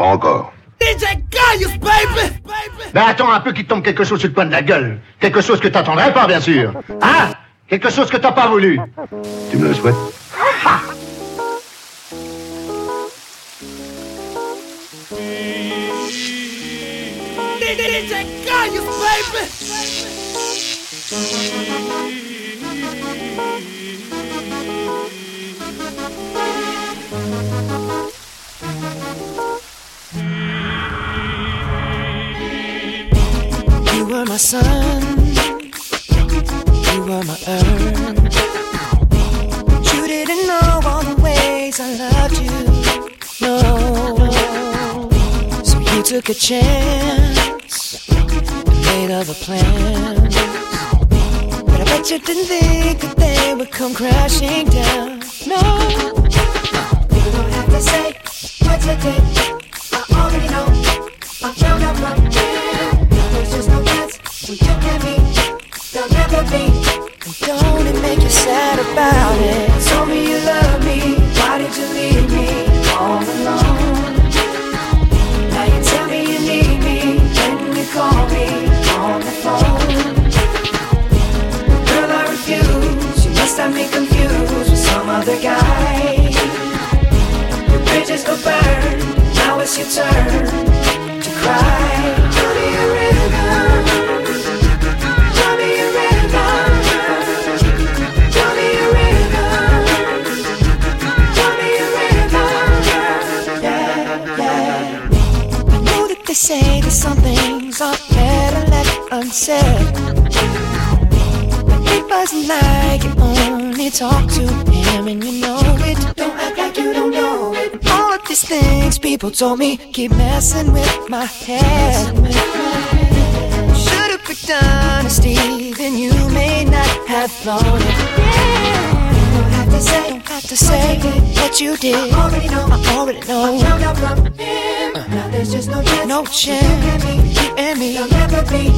Pas encore. DJ Gaius, baby! Ben attends un peu qu'il tombe quelque chose sur le coin de la gueule. Quelque chose que t'attendrais pas, bien sûr. Hein? Quelque chose que t'as pas voulu. Tu me le souhaites? DJ Gaius, baby! Were my sun, you were my earth. You didn't know all the ways I loved you. No, so you took a chance, made other plans. But I bet you didn't think that they would come crashing down. No, you don't have to say what you did. I already know. I found out no you and me. There'll never be. And don't it make you sad about it? Told me you love me. Why did you leave me all alone? Now you tell me you need me when you call me on the phone. Girl, I refuse. You must have me confused with some other guy. Your bridges. Now it's your turn to cry. Tell me a are better left unsaid. It wasn't like you only talk to him and you know it. Don't act like you don't know it. And all of these things people told me keep messing with my head. Should've picked honesty, then you may not have thought it. Yeah. Say, don't have to say what you did. I already know. I already know. I found out from him. Now there's just no chance. No chance. You and me. There'll never be.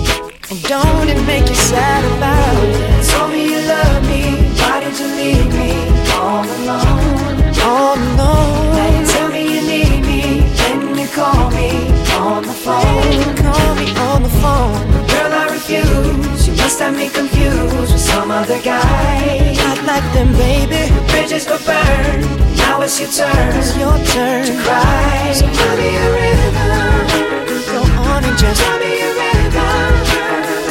And don't it make you sad about it? Told me you love me. Why did you leave me all alone? All alone. Now you tell me you need me. When you call me on the phone. Call me on the phone. Girl, I refuse. You must have me confused with some other guy. Not like them, baby. Bridges go burn. Now it's your turn. It's your turn to cry. So tell me a rhythm. Go on and just tell me a rhythm.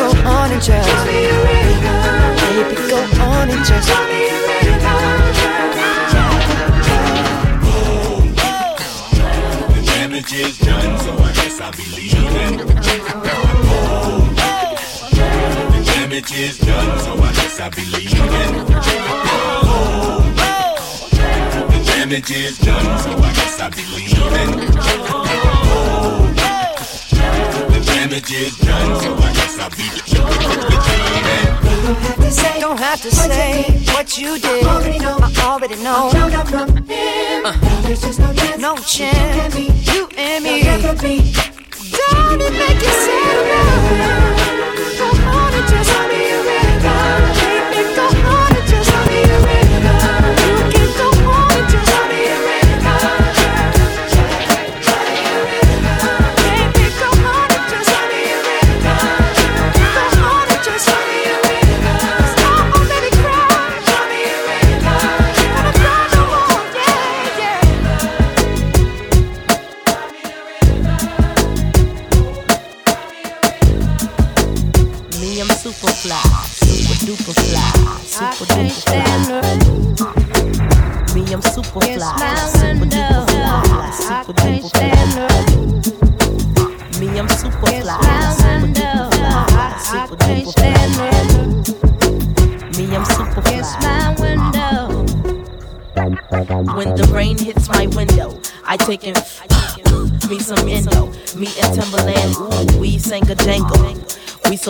Go on and just tell me a rhythm. Baby, go on and just tell me a damage is done, so I guess I'll be leaving. The damage is done, so I guess I'll be leaving. The damage is done, so I guess I'll be leaving. The done, so I guess I'll be leaving. Don't have to say what you did. I already know. I already know. Uh, There's just no chance. No chance. You and me. Don't it make you sad? Go on and just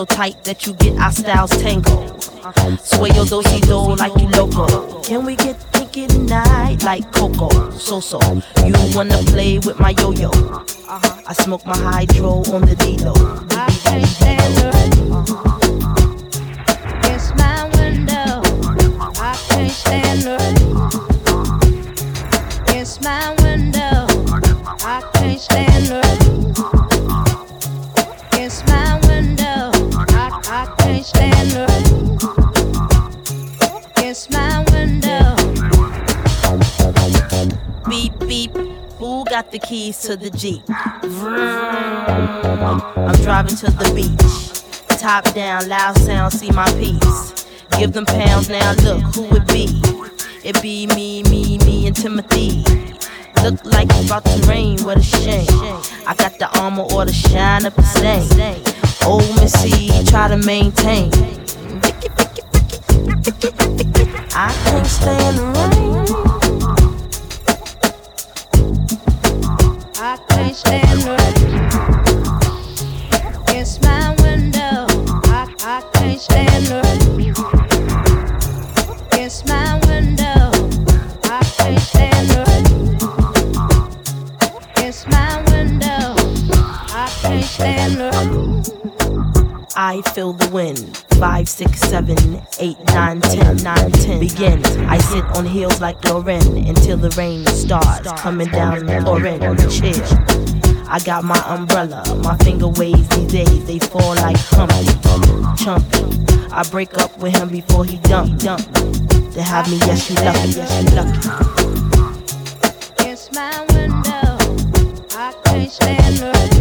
so tight that you get our styles tangled. Sway your do-si do like you loco. Can we get kinky tonight like Coco? So so, you wanna play with my yo-yo? I smoke my hydro on the D-Lo. Keys to the Jeep? I'm driving to the beach. Top down, loud sound, see my piece. Give them pounds now, look who it be. It be me, me, me, and Timothy. Look like it's about to rain, what a shame. I got the armor or the shine up the stain. Old Missy, try to maintain. I can't stand the rain. I can't stand her. Against my window, I, I can't stand her. Against my window, I can't stand her. Against my window, I can't stand her. I feel the wind. Five, six, seven, eight, nine, ten, nine, ten. Begin. I sit on heels like Lauren until the rain starts coming down Lauren chill. I got my umbrella, my finger waves these days, they fall like Humpty, Chumpy. I break up with him before he dump, dump. To have me, yes, you lucky, yes, you lucky. Against my window, I can't stand her.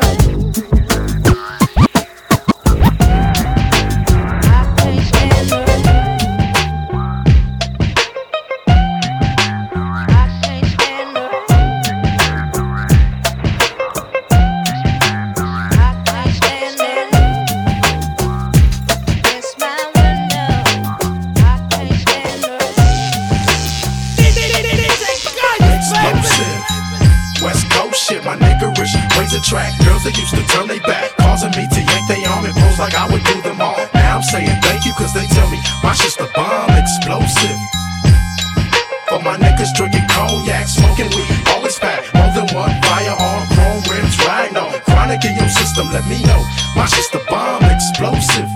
attract used to turn they back, causing me to yank they arm and pose like I would do them all. Now I'm saying thank you, cause they tell me my shit's the bomb explosive. For my niggas drinking cognac, smoking weed, all is fat. More than one firearm, chrome rims, riding on. Chronic in your system, let me know. My shit's the bomb explosive.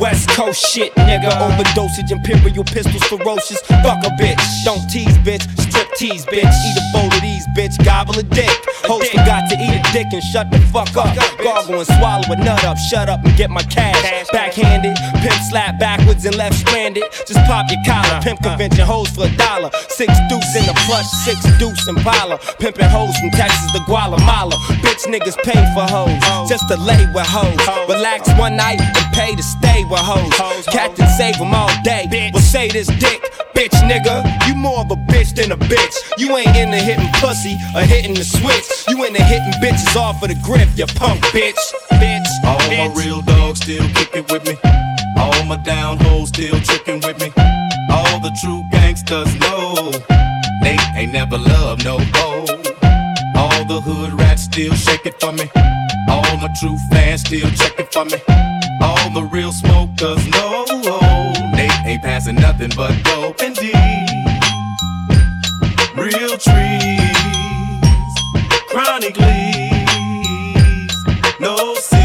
West Coast shit, nigga. Overdosage, imperial pistols, ferocious. Fuck a bitch. Don't tease, bitch. Strip tease, bitch. Eat a bowl of these, bitch. Gobble a dick. Host forgot to eat a dick and shut the fuck up. Gargle and swallow a nut up. Shut up and get my cash. Backhanded. Pimp slap backwards and left stranded. Just pop your collar. Pimp convention hoes for a dollar. Six deuce in the plush, six deuce in Impala. Pimping hoes from Texas to Guatemala. Bitch niggas pay for hoes. Just to lay with hoes. Relax one night and pay to stay with hoes. Captain save them all day. Well, say this dick, bitch nigga. You more of a bitch than a bitch. You ain't into hitting pussy or hitting the switch. You into hitting bitches off of the grip, you punk bitch. Bitch. All my real dogs still kicking with me. All my down hoes still tricking with me. All the true gangsters know they ain't never loved no hoe. All the hood rats still shake it for me. All my true fans still check it for me. All the real smokers know ain't passing nothing but dope and D. Real trees, chronic leaves, no seeds.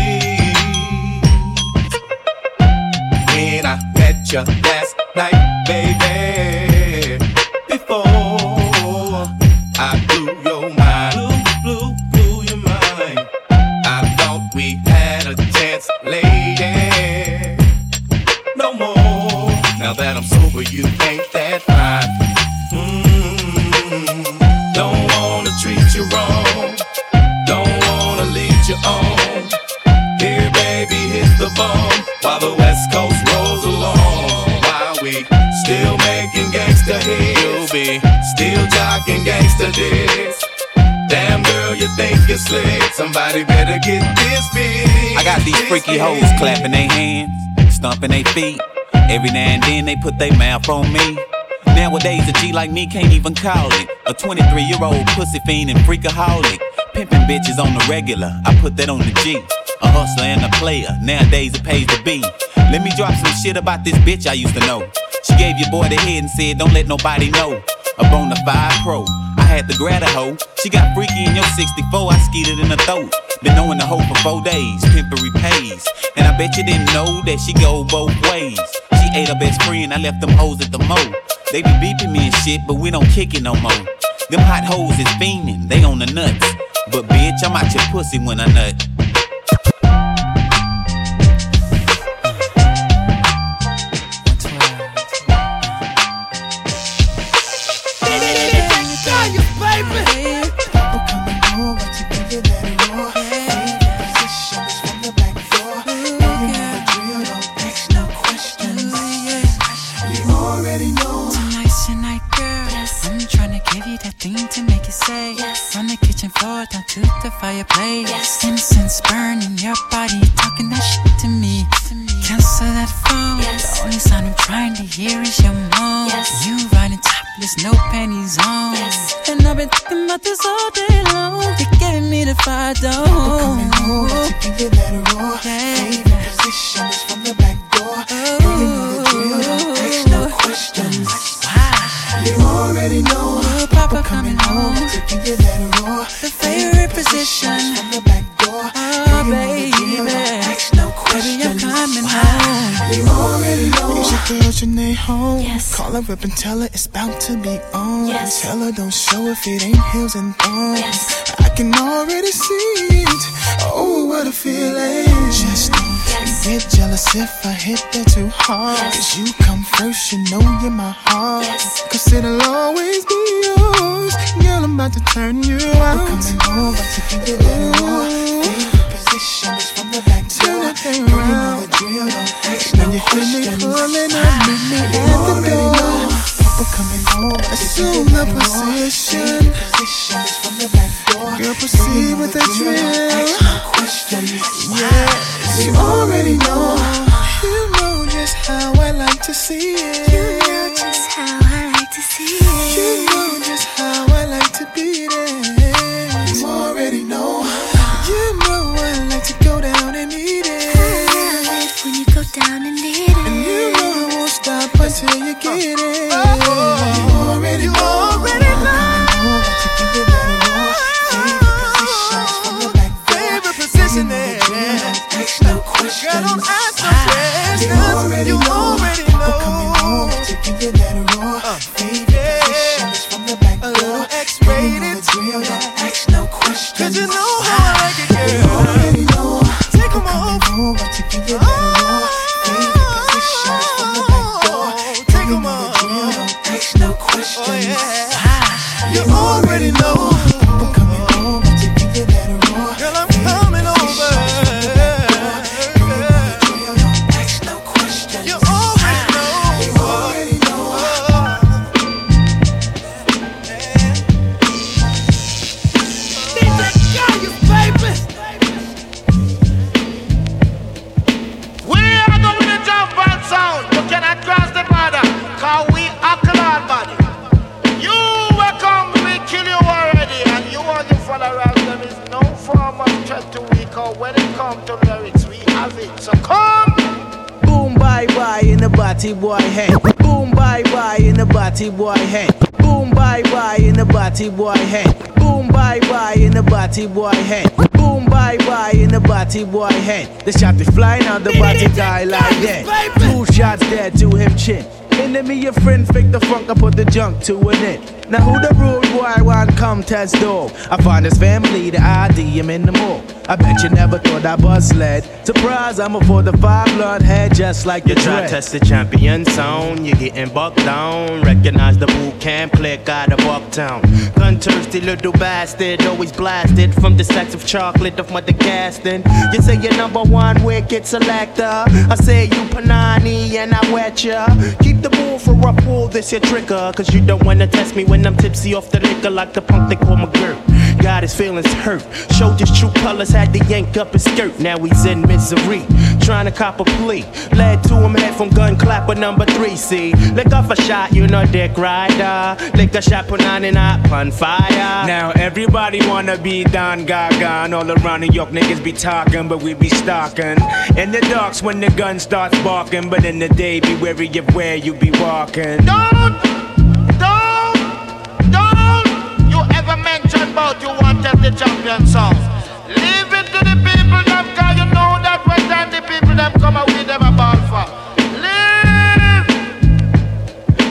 When I met you last night, still jocking gangsta dicks. Damn girl, you think you're slick? Somebody better get this big. I got these freaky hoes clapping their hands, stomping their feet. Every now and then they put their mouth on me. Nowadays, a G like me can't even call it. A 23 year old pussy fiend and freakaholic. Pimping bitches on the regular, I put that on the G. A hustler and a player, nowadays it pays to be. Let me drop some shit about this bitch I used to know. She gave your boy the head and said, Don't let nobody know. A bona fide pro. I had to grab a hoe. She got freaky in your 64, I skeeted in her throat. Been knowing the hoe for four days, pimpery pays. And I bet you didn't know that she go both ways. She ate her best friend, I left them hoes at the mo. They be beeping me and shit, but we don't kick it no more. Them hot hoes is fiending, they on the nuts. But bitch, I'm out your pussy when I nut. To the fireplace. Yes. Incense burning your body, talking that shit to me. Cancel that phone. The only sound I'm trying to hear is your moan. You riding topless, no panties on. And I've been thinking about this all day long. You're giving me the fire dome. Coming over to give you that raw. Call her up and tell her it's about to be on. Yes. Tell her don't show if it ain't heels and thongs. I can already see it. Oh, what a feeling. Just don't get jealous if I hit that too hard. Cause you come first, you know you're my heart. Cause it'll always be yours. Girl, I'm about to turn you out. Coming over to give you that raw. Favorite position is from the back door. Turn that thing Oh, around. When you hear me meet me at the door. Papa coming home. Assume the position. Girl, proceed with the drill. Yes, you already know. You know just how I like to see it. You know just how chin. Enemy your friend fake the funk I put the junk to an end. Now who the rude boy want come test dog? I find his family, the ID, him in the mall. I bet you never thought I bust led. Surprise, I'm a 45 blood head just like You try dread. test the champion zone, you're getting bucked down. Recognize the boot camp, click out of Bucktown. Gun thirsty little bastard, always blasted from the sacks of chocolate of Mother Gaston. You say you're number one wicked selector. I say you Panani and I wet ya. Keep the bull for a pull, this your trigger. Cause you don't wanna test me when I'm tipsy off the liquor like the punk they call my girl. Got his feelings hurt. Showed his true colors, had to yank up his skirt. Now he's in misery, trying to cop a plea. Led to him head from gun clapper number three. See, lick off a shot, you know, dick rider. Lick a shot, put on and up on fire. Now everybody wanna be Don Gaga and all around New York niggas be talking, but we be stalking. In the darks when the gun starts barking, but in the day be wary of where you be walking. Don't, don't, about you want them the champion song. Leave it to the people them cause you know that when time the people them come out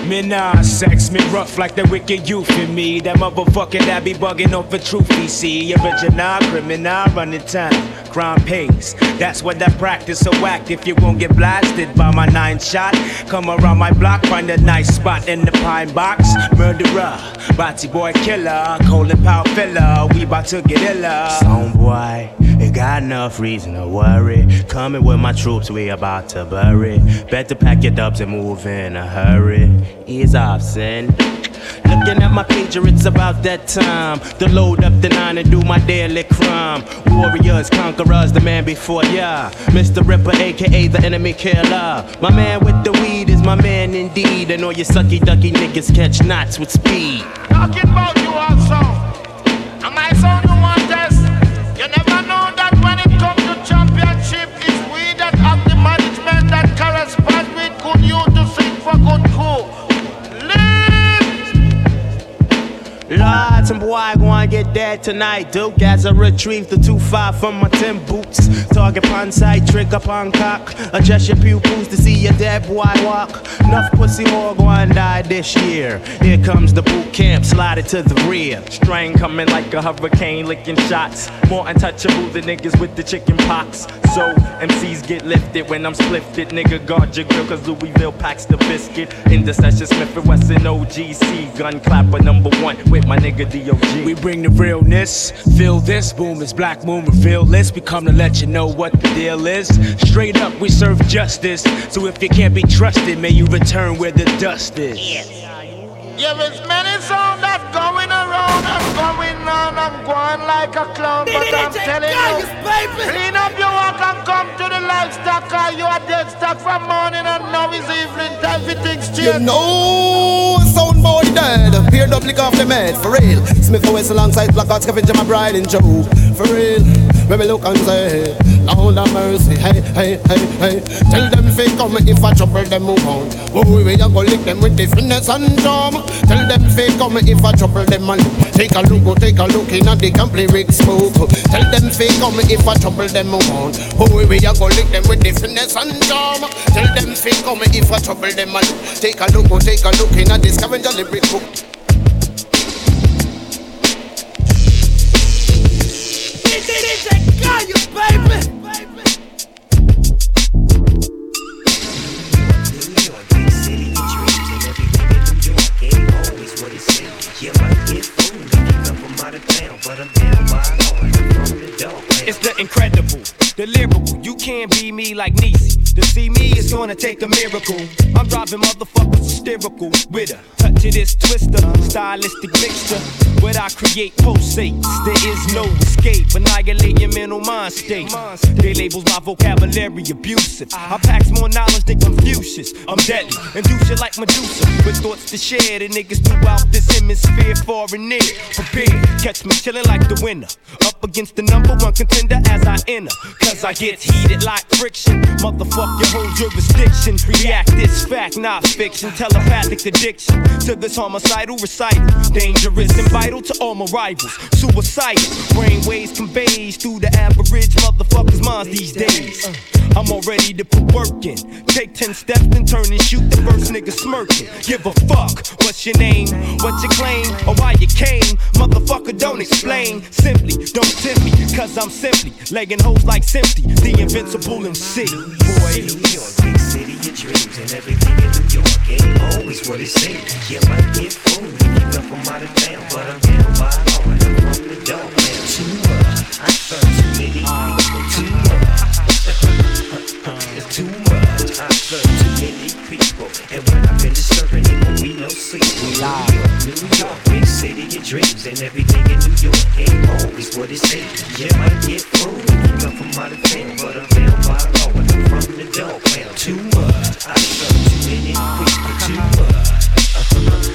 Me nah sex, me rough like the wicked youth in me. That motherfucker that be bugging over truth, he see. Original criminal running time, crime pays. That's what I practice, so act if you won't get blasted by my nine shot. Come around my block, find a nice spot in the pine box. Murderer, body boy killer, Colin Powell filler. We bout to get iller. Some boy, ain't got enough reason to worry. Coming with my troops, we about to bury. Better pack your dubs and move in a hurry. Ease off, son. Looking at my pager, it's about that time to load up the nine and do my daily crime. Warriors, conquerors, the man before ya. Mr. Ripper, aka the enemy killer. My man with the weed is my man indeed. And all you sucky ducky niggas catch knots with speed. Talking about you also. Am I sound Lots and boy, gonna get dead tonight. Duke as I retrieve the 2-5 from my 10 boots. Target upon sight, trick upon cock. Adjust your pupils to see your dead boy walk. Enough pussy more gonna die this year. Here comes the boot camp, slide it to the rear. Strain coming like a hurricane, licking shots. More untouchable than niggas with the chicken pox. So MCs get lifted when I'm splifted. Nigga, guard your grill, cause Louisville packs the biscuit. In the session, Smith and Wesson OGC. Gun clapper number one with my nigga DOG. We bring the realness, feel this, boom, it's Black Moon, reveal this. We come to let you know what the deal is. Straight up, we serve justice. So if you can't be trusted, may you return where the dust is. Yeah, there's many songs that going around and going on and going like a clown. But I'm telling you, clean up your walk and come to the livestock. You are dead stock from morning and now is evening time for things You know, sound boy dead. Peer up, lick off the med, for real. Smith and West alongside Blackout, Scavenger, my bride and Joe. For real, we look and say, Lord have mercy, hey, hey, hey, hey. Tell them fake come if I trouble them move. Oh, we a go lick them with the finesse and charm. Tell them fake come if I trouble them and take a look, go take a look in the complete rig smoke. Tell them fake come if I trouble them move. Oh, we a go lick them with the finesse and charm. Tell them fake come if I trouble them and take a look, go take a look in at the scavenger lyric book. It's the incredible, the lyrical. You can't be me like Niecy. To see me is gonna take a miracle. I'm driving motherfuckers hysterical with a touch of this twister, stylistic mixture. What I create pulsates. There is no escape. Annihilate your mental mind state. They labels my vocabulary abusive. I packs more knowledge than Confucius. I'm deadly and do shit like Medusa. With thoughts to share, the niggas throughout this hemisphere, far and near. Prepared, catch me chillin' like the winner. Up against the number one contender as I enter. Cause I get heated like friction. Motherfuck your whole jurisdiction. React this fact, not fiction. Telepathic addiction to this homicidal recital. Dangerous and vital to all my rivals. Suicidal. Brainwaves conveys through the average motherfucker's minds these days. I'm all ready to put work in. Take 10 steps and turn and shoot the first nigga smirking. Give a fuck. What's your name? What you claim? Or why you came? Motherfucker, don't explain. Simply, don't tempt me. Cause I'm simply legging hoes like Simply. The invincible MC. Boy. New York, big city of dreams, and everything in New York ain't always what it seems. You might get fooled come from out of town, but I'm down by heart. I'm from the dog man. Too much, I serve too many people. Too much, too much. I serve too many people, and when I finish serving, it won't be no sleep. New York, New York, big city of dreams, and everything in New York ain't always what it say. You might get fooled come from out of town, but I'm down by and I'm from the dog pound. Too much, I too many people. Too much,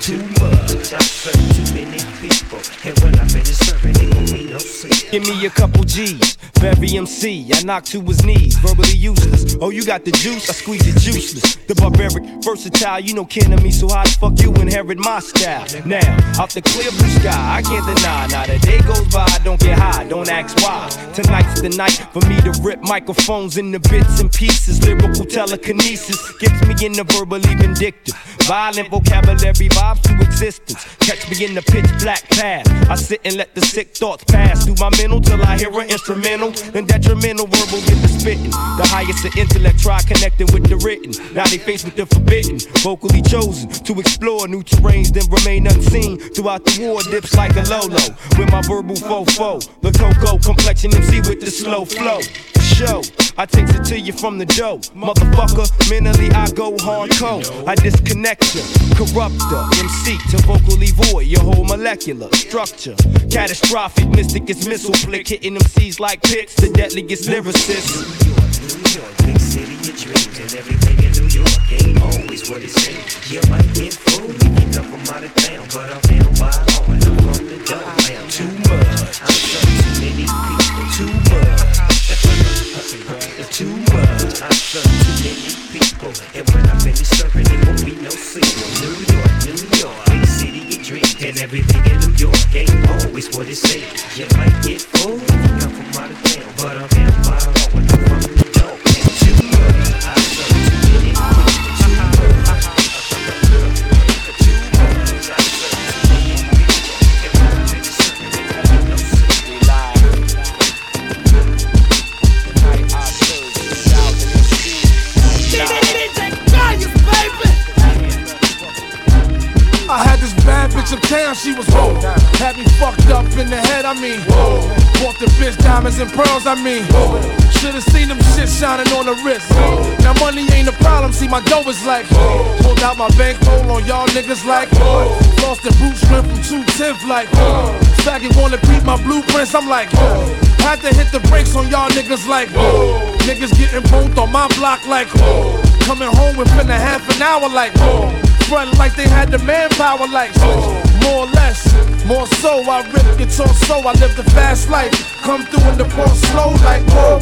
too much. I serve too many people, and when I finish serving, it won't be no sleep. Give me a couple G's, very MC. I knock to his knees, verbally useless. Oh, you got the juice? I squeeze it juiceless. The barbaric, versatile, you know kin of me, so how the fuck you inherit my style? Now, off the clear blue sky, I can't deny. Now the day goes by, don't get high, don't ask why. Tonight's the night for me to rip microphones into bits and pieces. Lyrical telekinesis gets me in the verbally vindictive. Violent vocabulary vibes to existence. Catch me in the pitch black path. I sit and let the sick thoughts pass through my mental till I hear an instrumental. Then detrimental verbal get the spitting. The highest of intellect try connecting with the written. Now they faced with the forbidden. Vocally chosen to explore new terrains, then remain unseen. Throughout the war, dips like a Lolo. With my verbal fofo. The cocoa complexion MC with the slow flow. Show, I takes it to you from the dough. Motherfucker, mentally I go hardcore. I disconnect you, corrupt the MC to vocally void your whole molecular structure. Catastrophic, mystic is missile flick, hitting MCs like pits, the deadliest lyricists. New York, big city of dreams, and everything in New York ain't always what it seems. You might get fooled you come from out of town, but I'm down by law and I'm from the dog pound. Too much, I serve too many people. Too much, too much. I serve too many people, and when I finish serving, it won't be no sequel. And everything in New York ain't always what it seems. You might get fooled if you come from out of town, but I'm down by uptown, she was whoa. Had me fucked up in the head, I mean. Whoa. Bought the bitch diamonds and pearls, I mean. Whoa. Should've seen them shit shining on the wrist. Now money ain't a problem, see my dough is like. Pulled out my bankroll on y'all niggas like. Lost the boot strength from 210 like. Faggot wanna beat my blueprints, I'm like. Had to hit the brakes on y'all niggas like. Niggas getting both on my block like. Coming home within a half an hour like. Front like they had the manpower like. More or less, more so. I rip guitar so I live the fast life. Come through in the poor slow like whoa.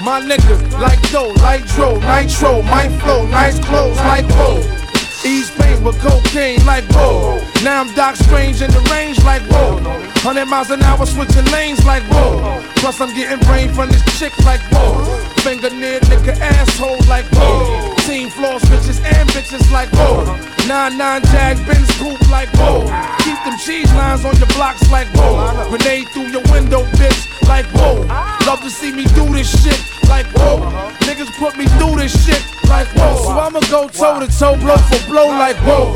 My nigga, like dough, like dro, nitro, my flow, nice clothes, like whoa. East pain with cocaine, like whoa. Now I'm Doc Strange in the range, like whoa. 100 miles an hour switching lanes, like whoa. Plus I'm getting brain from this chick, like whoa. Finger near nigga asshole, like whoa. Team floors, bitches and bitches, like whoa. 9-9 Jag, Benz coupe, like whoa. Keep them cheese lines on your blocks, like whoa. Grenade through your window, bitch, like whoa. Love to see me do this shit, like whoa. Niggas put me through this shit, like whoa. So I'ma go toe to toe, blow for blow, like whoa.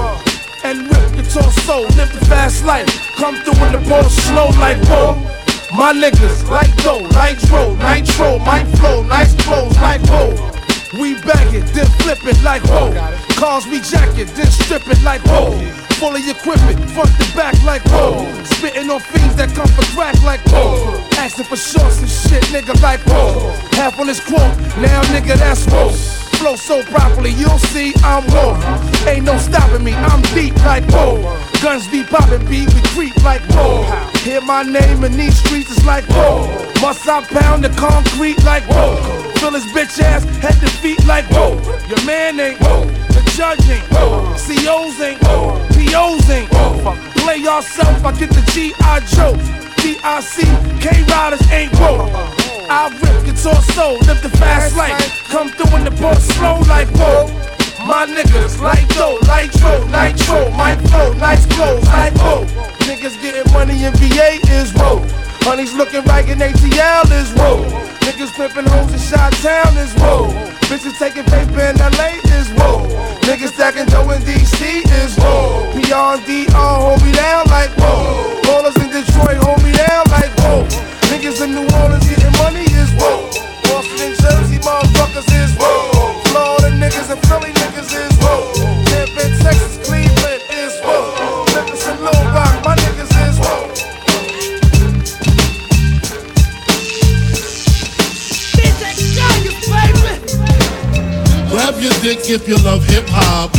And rip the torso, live the fast life. Come through in the ball slow, like whoa. My niggas, like dough, nitro, nitro, my flow, nice clothes, like whoa. We bag it, then flip it like whoa. Cars we jack it, then strip it like whoa. Fully equipment, front to back like whoa. Spitting on fiends that come for crack like whoa. Asking for shorts and shit, nigga like whoa. Half on this quote, now nigga that's whoa. Flow so properly, you'll see I'm whoa. Ain't no stopping me, I'm deep like whoa. Guns be popping, beat we creep like whoa. Hear my name in these streets, it's like whoa. Must I pound the concrete like whoa? Fill his bitch ass head to feet like whoa. Your man ain't whoa. The judge ain't whoa. COs ain't. POs ain't. Play yourself, I get the G.I. Joe. DIC, K Riders ain't whoa. I rip guitar soul, live the fast life. Come through in the boat slow like whoa. My niggas like dough, nitro, nitro, my flow, nice clothes, like whoa. Niggas getting money in VA is whoa. Honey's looking right in ATL is whoa. Niggas flipping hoes in Shot Town is whoa. Bitches taking paper in LA is whoa. Niggas stacking dough in DC is whoa. Beyond DR hold me down like whoa. Ballers in Detroit hold me down like whoa. Niggas in New Orleans getting money is whoa. Boston and Jersey motherfuckers is whoa. Florida niggas and Philly if you love hip hop.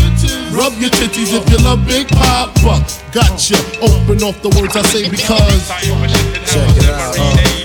Rub your titties if you love Big Papa. Gotcha. Open off the words I say because. Check it out. Uh,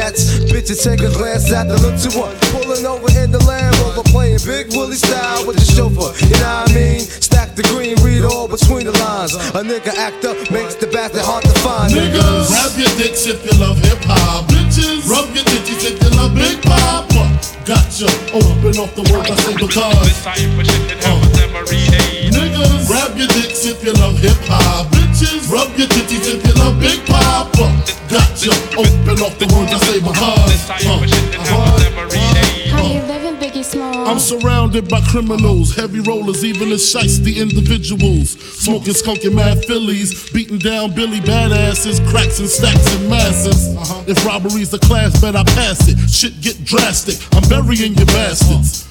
gats. Bitches take a glance at the look to one. Pulling over in the Land Rover. Playing Big Willie style with the chauffeur. You know what I mean? Stack the green, read all between the lines. A nigga act up makes the bastard hard to find. Niggas, grab your dicks if you love hip hop. Bitches, rub your titties if you love Big Papa. Gotcha. Open off the words I say because. Uh. Niggas, grab your dicks if you love hip hop. Bitches, rub your titties if you love Big Papa. Gotcha. Open off the words I say because. Uh. How you living, Biggie Small? I'm surrounded by criminals, heavy rollers, even the shiesty individuals. Smoking skunky mad fillies, beating down Billy badasses, cracks and stacks and masses. If robbery's the class, bet I pass it. Shit get drastic, I'm burying your bastards.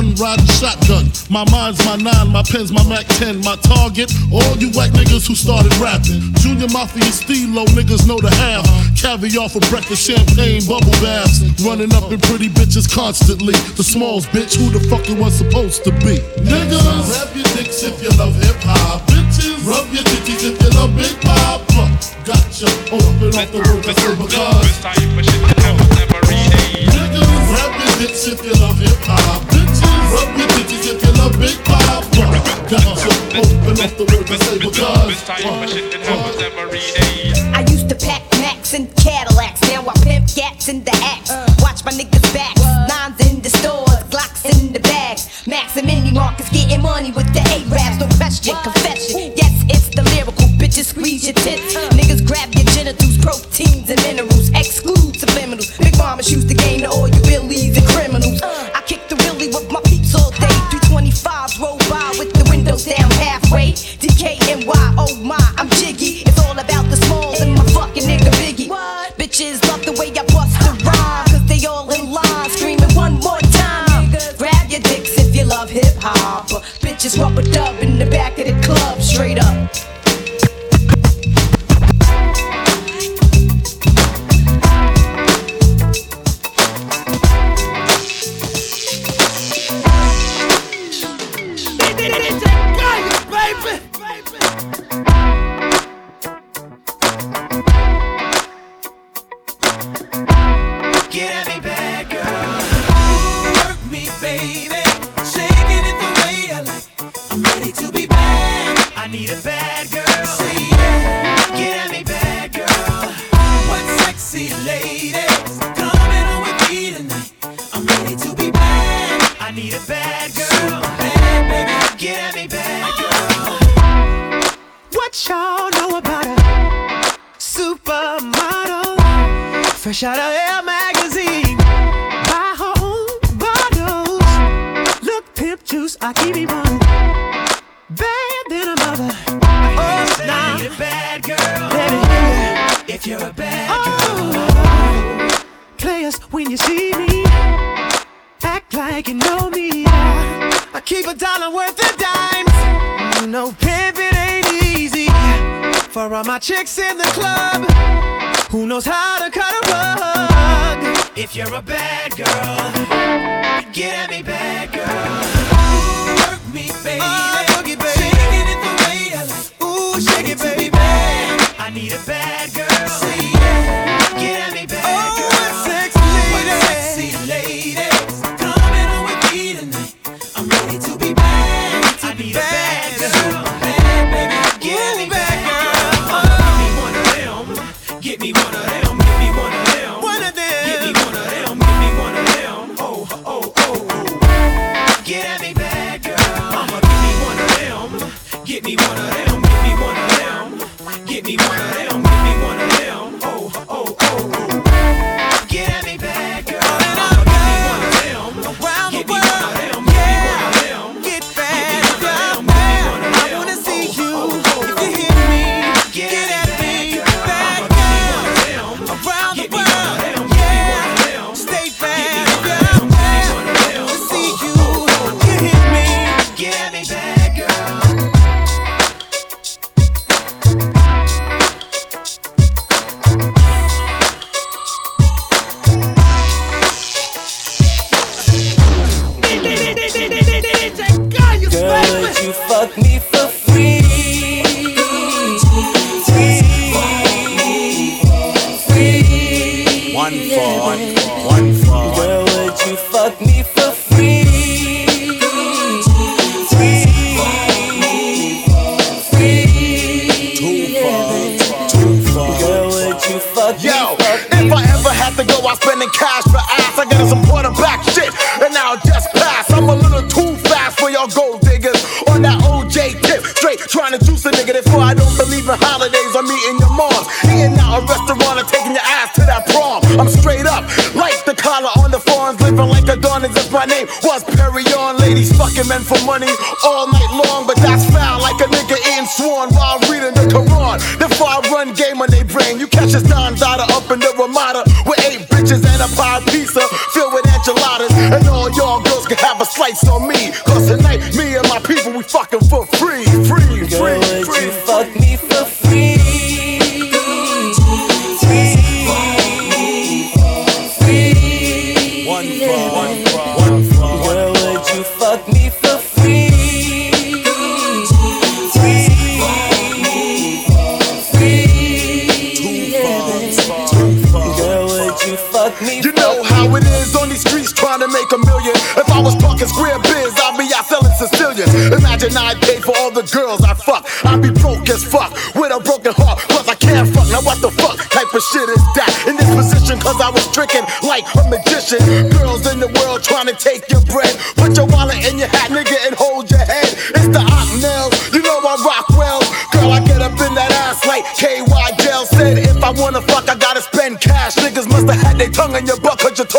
son riding shotgun. My mind's my nine, my pen's my Mac 10. My target, all you white niggas who started rapping. Junior Mafia Stilo, niggas know the half. Caviar for breakfast, champagne, bubble baths. Running up in pretty bitches constantly. The smalls, bitch, who the fuck it was supposed to be? Niggas, grab your dicks if you love hip hop. Bitches, rub your titties if you love Big Papa. Gotcha, open up the words I say because. Niggas, grab your dicks if you love hip hop. Bitches, rub your titties if you love Big Papa. Gotcha, open up the words I say because. I used to pack Macs and Cadillacs. Now I pimp gats in the axe. Watch my niggas back. Nines in the stores, Glocks in the bags. Max and Mini Marcus getting money with the A-Raps. No question, confession. Yes, it's the lyrical. Bitches squeeze your tits. Niggas grab your genitals, proteins and minerals. Exclude subliminals. Big mamas used to gain the all you billies and criminals. Windows down halfway. DKNY, oh my, I'm jiggy. It's all about the smalls and my fucking nigga Biggie. Bitches love the way I bust the rhyme, cause they all in line screaming one more time. Grab your dicks if you love hip hop. Bitches rubber dub in the back of the club, straight up. Players, when you see me, act like you know me. I keep a dollar worth of dimes. You know, pimping ain't easy. For all my chicks in the club, who knows how to cut a rug? If you're a bad girl, get at me, bad girl. Work me, baby. Shaking it the way I like. Ooh, shake it, baby. Bad. I need a bad girl.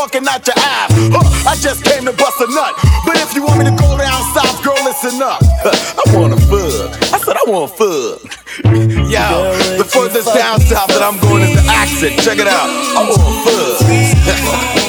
out your ass. Huh, I just came to bust a nut. But if you want me to go down south, girl, listen up. I want a fuck. I said I want a fug. Yo, the furthest down south that I'm going is the accent. Check it out. I want a fuck.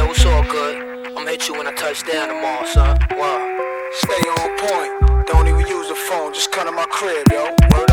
yo, it's all good. I'ma hit you when I touch down tomorrow, son. Wow. Stay on point. Don't even use the phone. Just come to my crib, yo. Word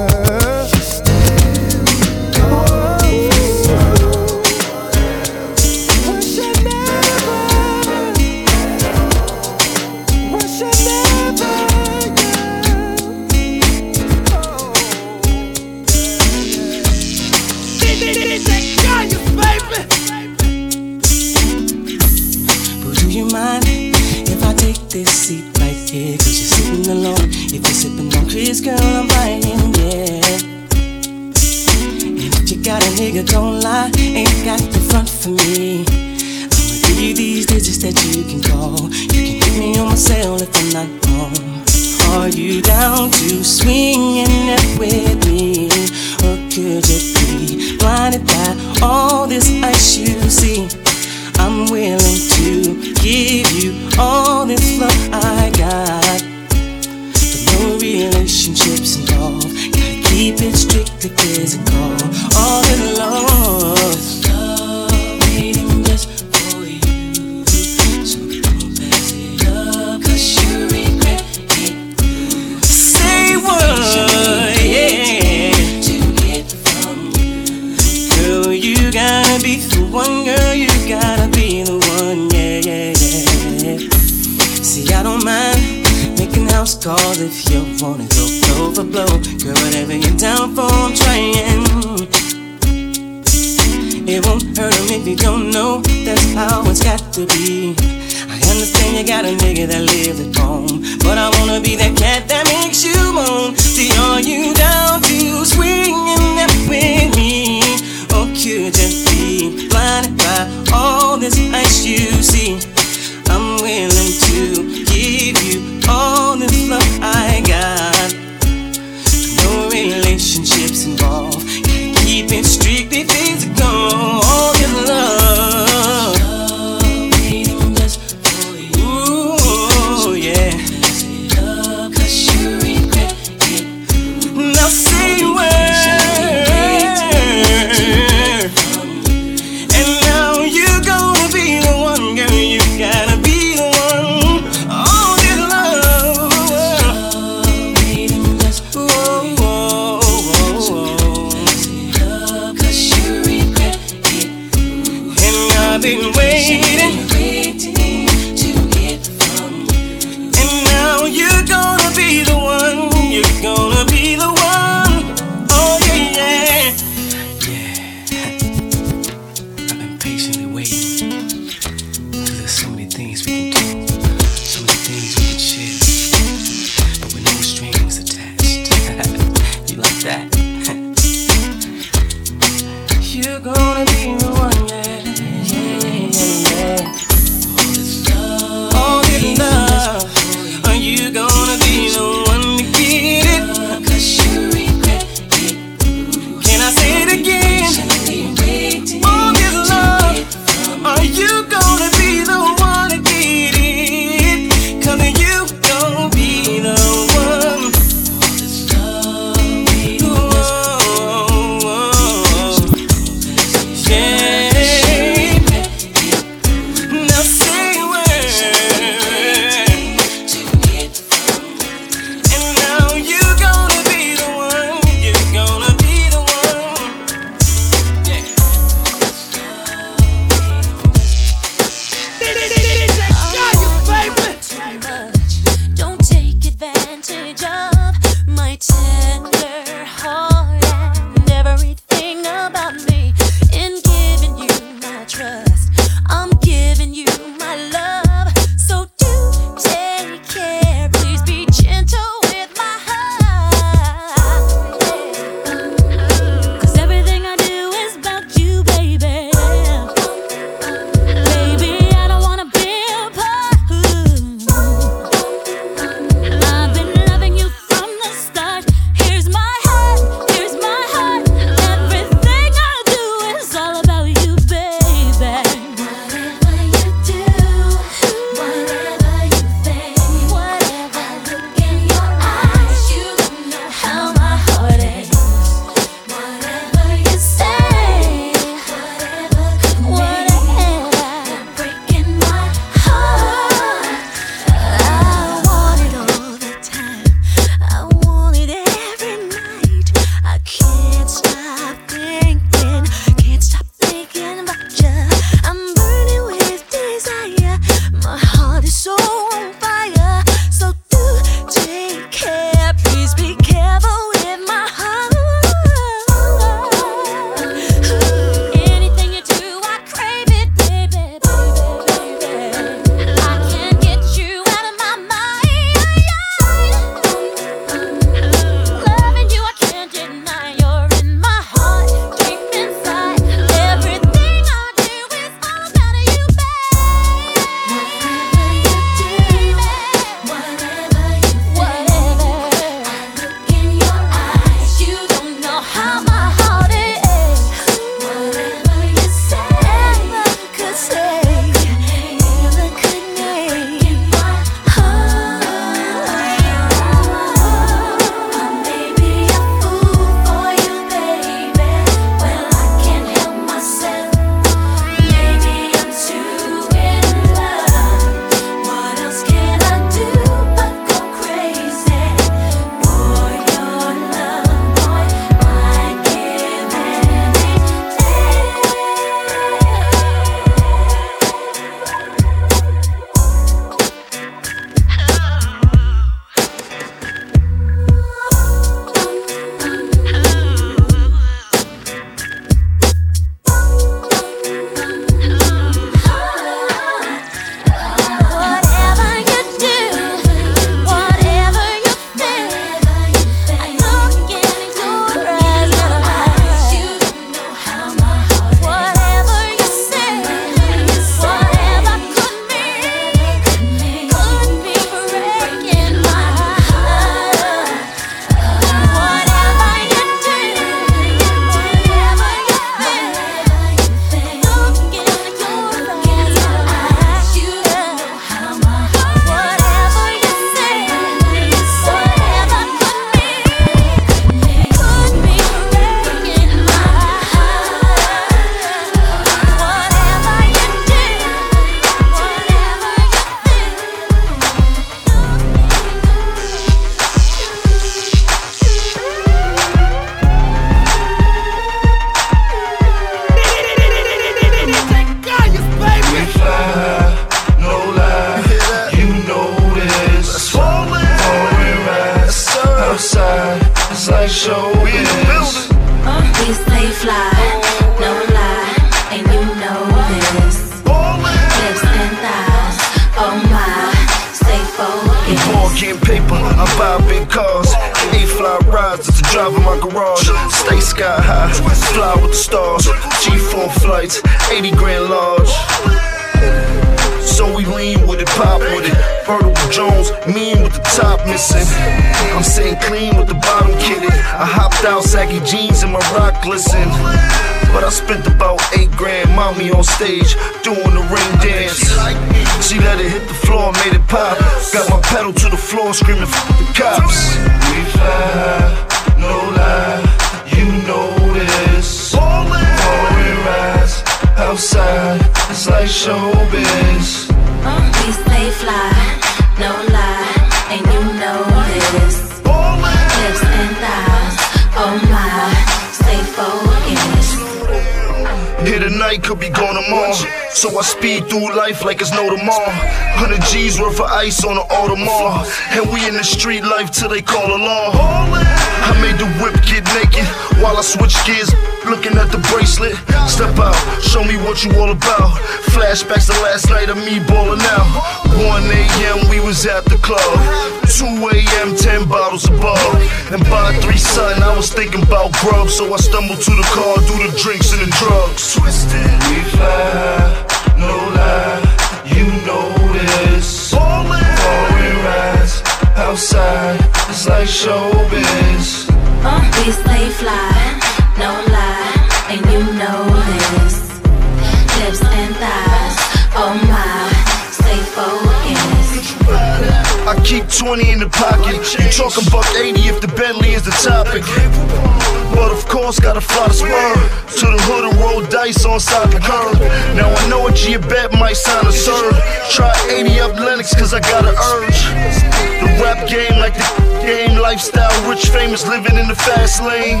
was living in the fast lane.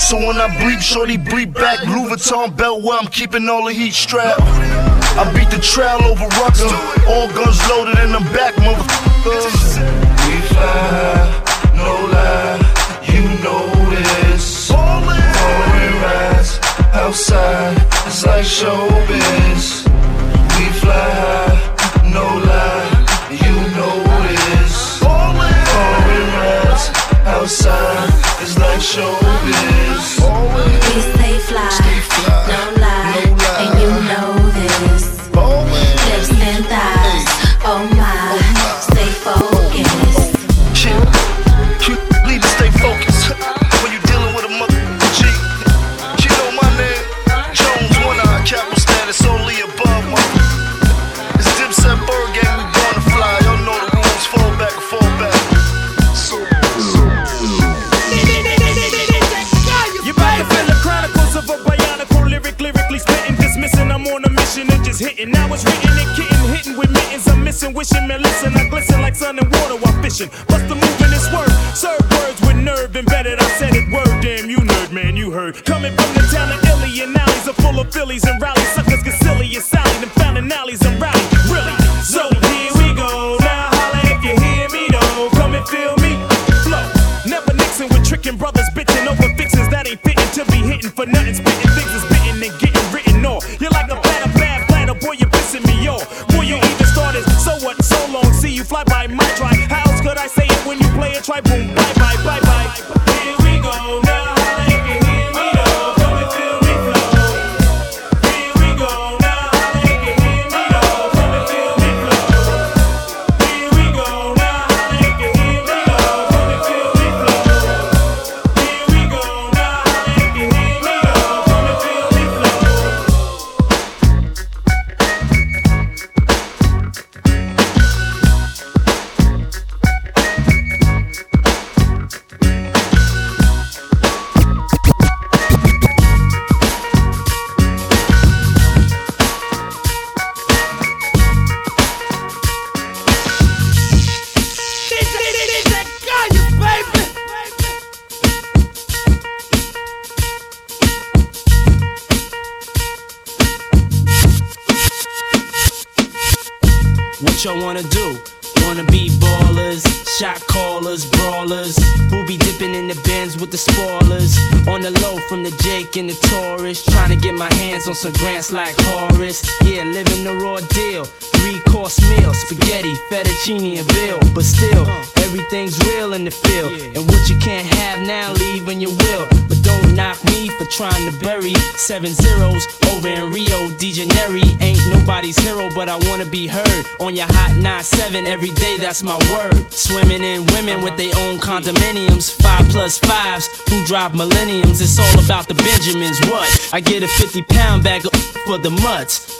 So when I bleep, shorty bleep back. Louis Vuitton belt where I'm keeping all the heat strapped. I beat the trail over Rucker. All guns loaded and I'm back, motherfuckers. We fly no lie, you know this. Foreign rides outside, it's like showbiz. I get a 50 pound bag of for the mutts.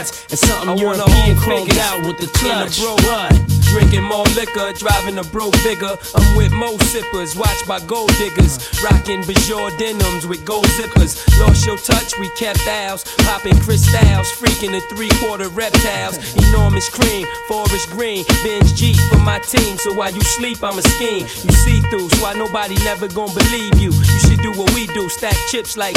Hands with the cuts, and something I European figure out with the in a clutch. bro-? Drinking more liquor, driving a broke bigger. I'm with mo sippers, watched by gold diggers. Rocking Bajor denims with gold zippers. Lost your touch, we kept ours. Popping crystals, freaking the three quarter reptiles. Enormous cream, forest green. Benz G for my team, so while you sleep, I'm a scheme. You see through, so why nobody never gonna believe you. You should do what we do, stack chips like.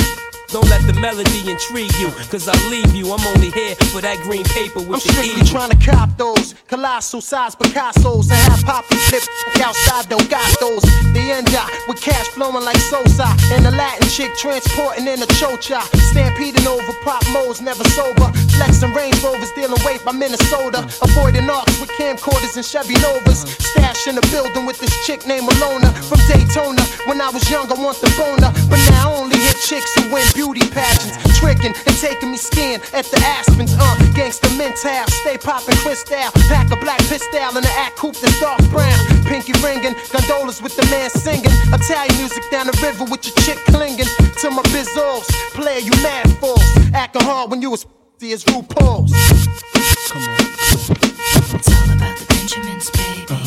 Don't let the melody intrigue you, cause I leave you. I'm only here for that green paper with I'm the strictly evil. trying to cop those colossal size Picassos and have poppy flip outside though got those. The end up with cash flowing like Sosa and a Latin chick transporting in a chocha. Stampeding over pop modes, never sober. Flexing Range Rovers, dealing weight by Minnesota. Avoiding arcs with camcorders and Chevy Novas. Stash in the building with this chick named Alona from Daytona. When I was young, I want the boner, but now I only hit chicks who win beauty pageants. Tricking and taking me skiing at the Aspens. Uh, gangsta mental, stay popping crystal. Pack a black pistol in the act coupe that's dark brown. Pinky ringing, gondolas with the man singing. Italian music down the river with your chick clinging to my bizzles. Player, you mad fools. Acting hard when you was as RuPaul's. Come on. It's all about the Benjamins, baby. Uh-huh,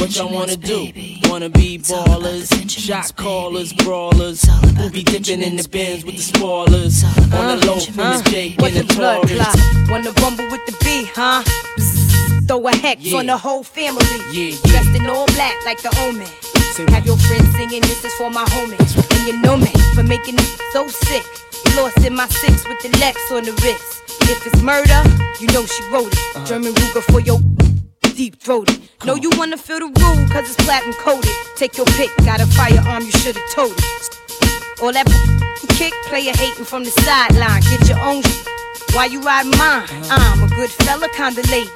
what y'all wanna do? Wanna be ballers, shot callers, brawlers, who be dipping in the Benz with the spoilers. On the low from the Jake and the Taurus. Wanna rumble with the B, huh? Throw a hex Yeah. on the whole family. Yeah, Dressed in all black like the omen. Have your friends singing, this is for my homies. And you know me for making it so sick. Lost in my six with the Lex on the wrist. If it's murder, you know she wrote it. Uh-huh. German Ruger for your deep throated. Know you wanna feel the rule, cause it's platinum coated. Take your pick, got a firearm, you should've told it. All that kick, player hating from the sideline. Get your own sh- Why you ride mine? I'm a good fella, kinda late.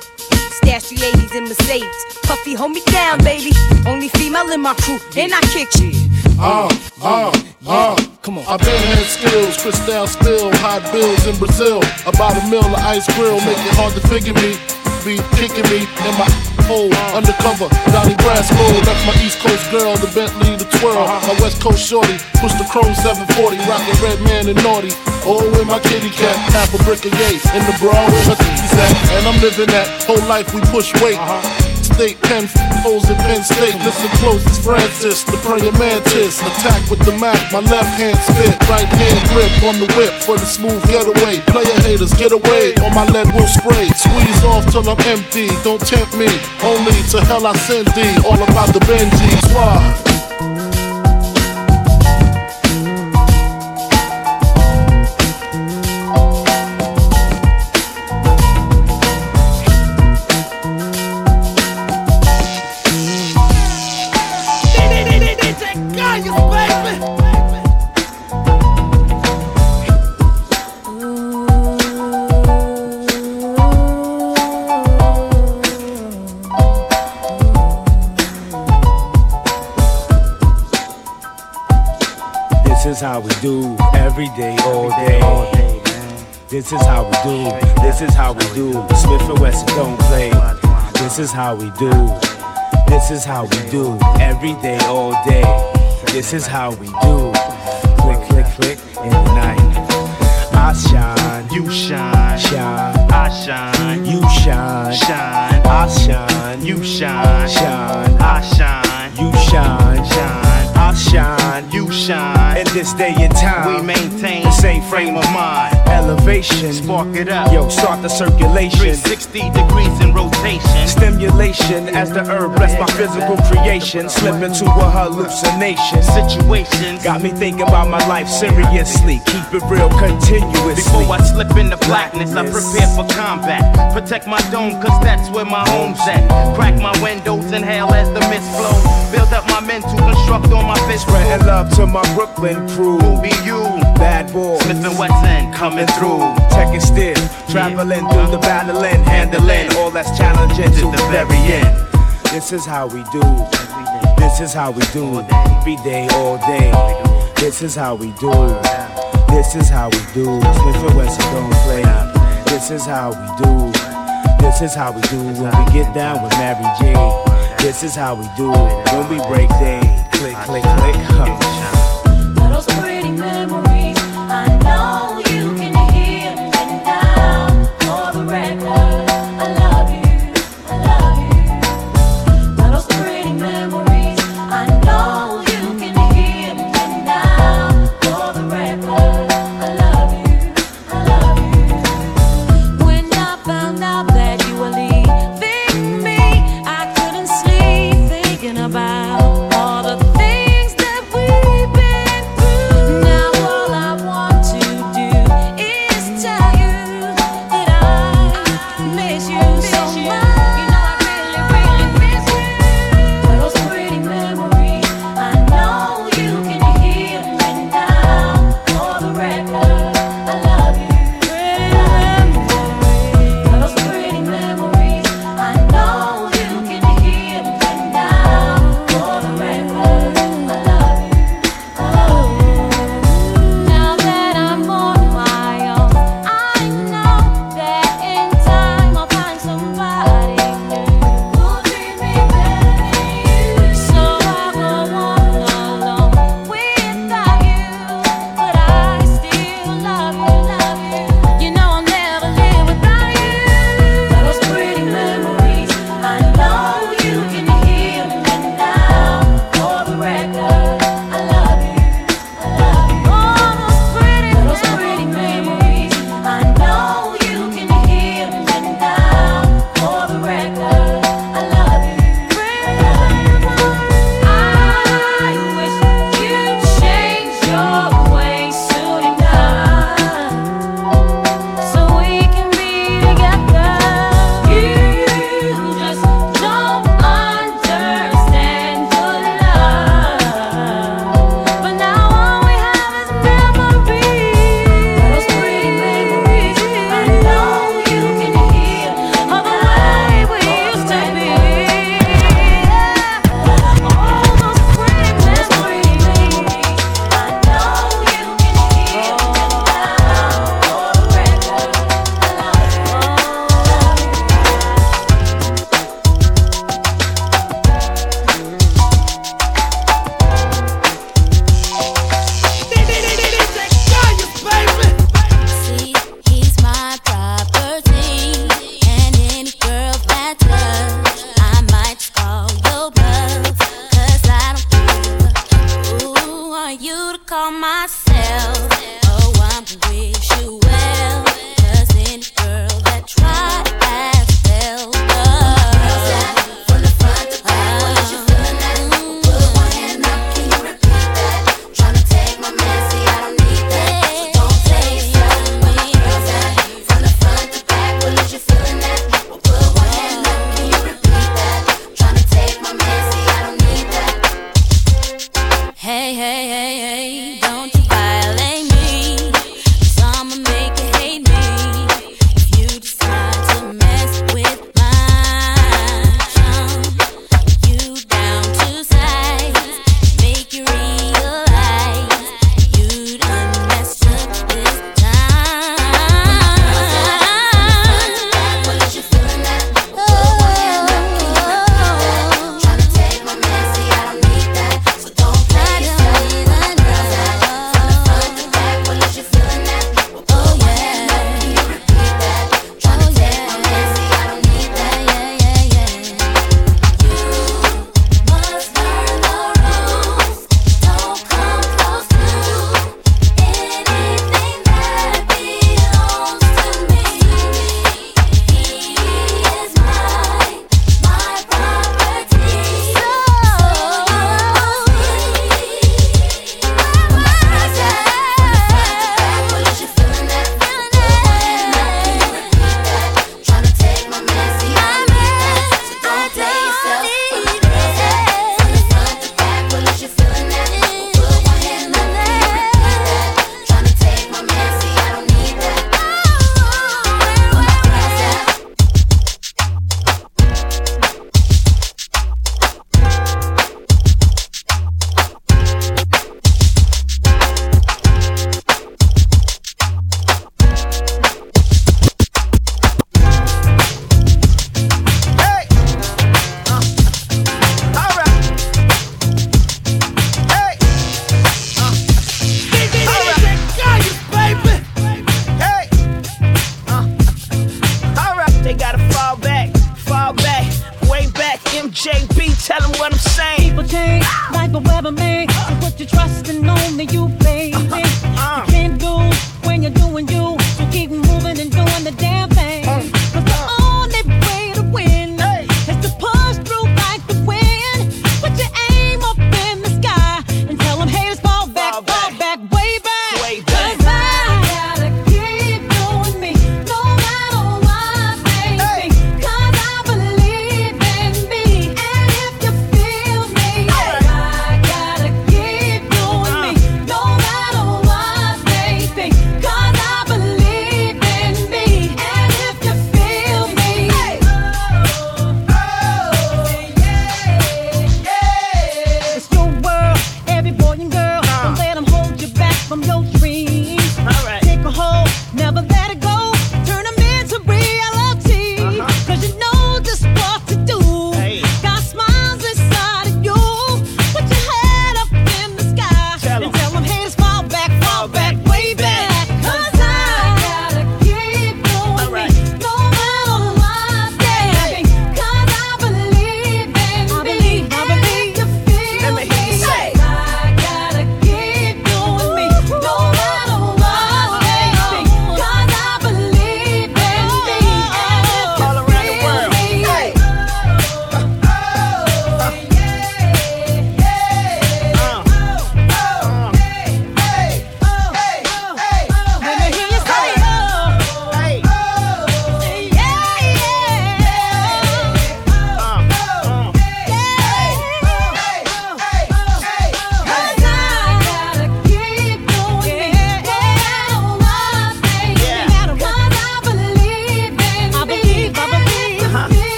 Stash the 80s in Mercedes. Puffy, hold me down, baby. Only female in my crew, and I kick you. Uh, uh, uh. Come on. I've been had skills, crystal spill, hot bills in Brazil. About a mill of ice grill, make it hard to figure me. Be kicking me in my hole, undercover. Donnie Brasco, that's my East Coast girl, the Bentley, the twirl. Uh-huh. My West Coast shorty, push the chrome 740, rockin' Redman and naughty. Oh, with my kitty cat, half a brick of yay in the bra her titties at. And I'm living that whole life we push weight. Uh-huh. State Penn O's at Penn State. Listen close, it's Francis, the praying mantis. Attack with the Mac, my left hand spit, right hand grip on the whip for the smooth getaway. Player haters, get away, or my lead will spray. Squeeze off till I'm empty, don't tempt me. Only to hell I send thee, all about the Benjis. Why? How we do every day, all day. This is how we do. This is how we do. Smith and Wesson don't play. This is how we do. This is how we do every day, all day. This is how we do. Click, click, click in the night. I shine, you shine, shine. I shine, you shine, shine. I shine, you shine, shine. I shine, you shine, shine. I shine, you shine. In this day and time, we maintain the same frame of mind. Elevation, spark it up. Yo, start the circulation. 360 degrees in rotation. Stimulation as the herb bless my physical creation. Slip into a hallucination. Situations got me thinking about my life seriously. Keep it real continuously. Before I slip into blackness, I prepare for combat. Protect my dome, cause that's where my home's at. Crack my windows, inhale as the mist flow. Build up my men to construct on my fist. Spreading love to my Brooklyn crew. Who be you? Bad boy. Smith and Wesson coming through. Check it still. Traveling through the battling, handling all that's challenging to the very end. This is how we do. This is how we do. Every day, all day. This is how we do. This is how we do. Smith and Wesson don't play. This is how we do. This is how we do when we get down with Mary J. This is how we do when we break day. Click, click, click. Huh.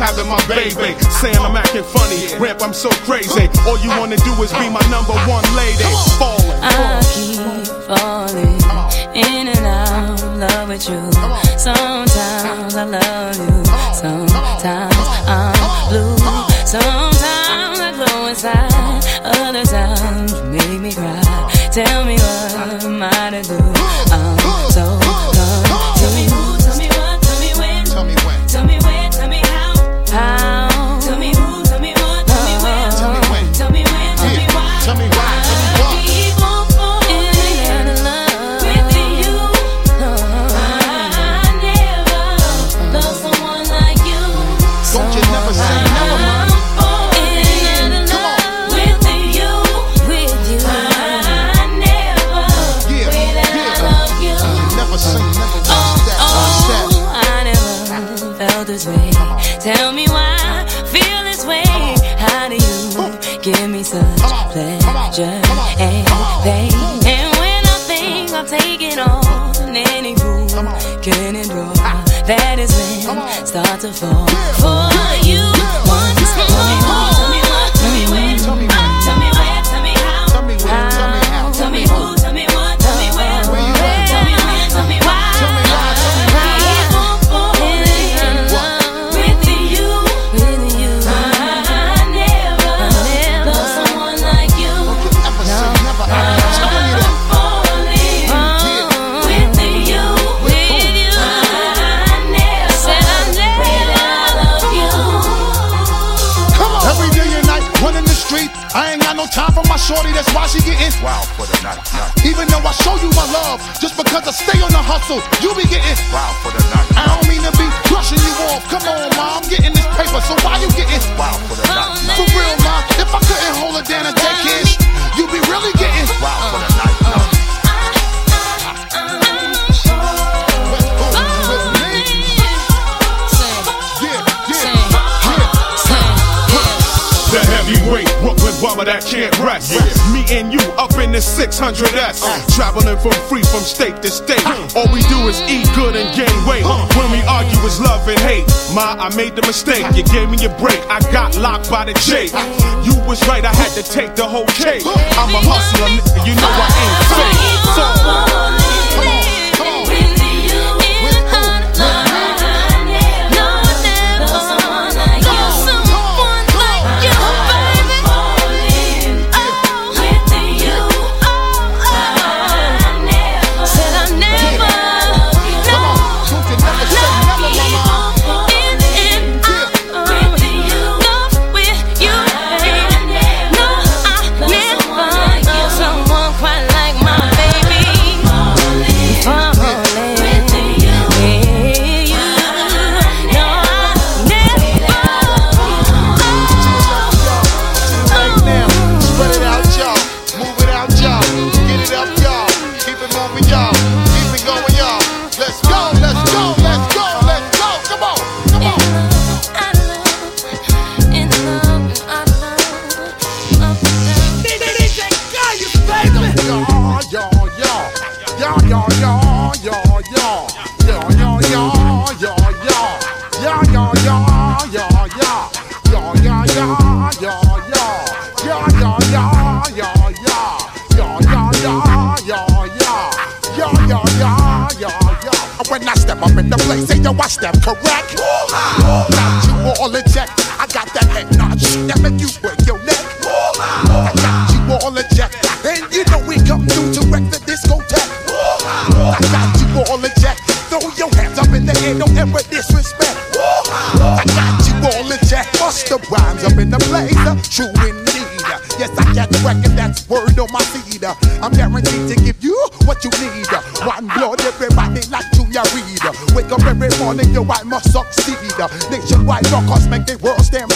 having my baby. Saying I'm acting funny. Ramp, I'm so that can't rest. Me and you up in the 600S. Traveling from free from state to state. All we do is eat good and gain weight. When we argue, it's love and hate. Ma, I made the mistake. You gave me a break. I got locked by the J. You was right, I had to take the whole cake. I'm a hustler. You know I ain't fake. Step correct. Got you all in check. I got that head notch that make you break your neck. I got you all in check, and you know we come through to wreck the discotheque. I got you all in check. Throw your hands up in the air, don't ever disrespect. I got you all in check. Bust the rhymes up in the uh, true indeed. Yes, I got the record, that's word on my feed. I'm guaranteed to give you what you need. One blood, everybody like Junior Reid. Wake up every morning, yo, I must succeed. Nationwide rockers make the world stampede.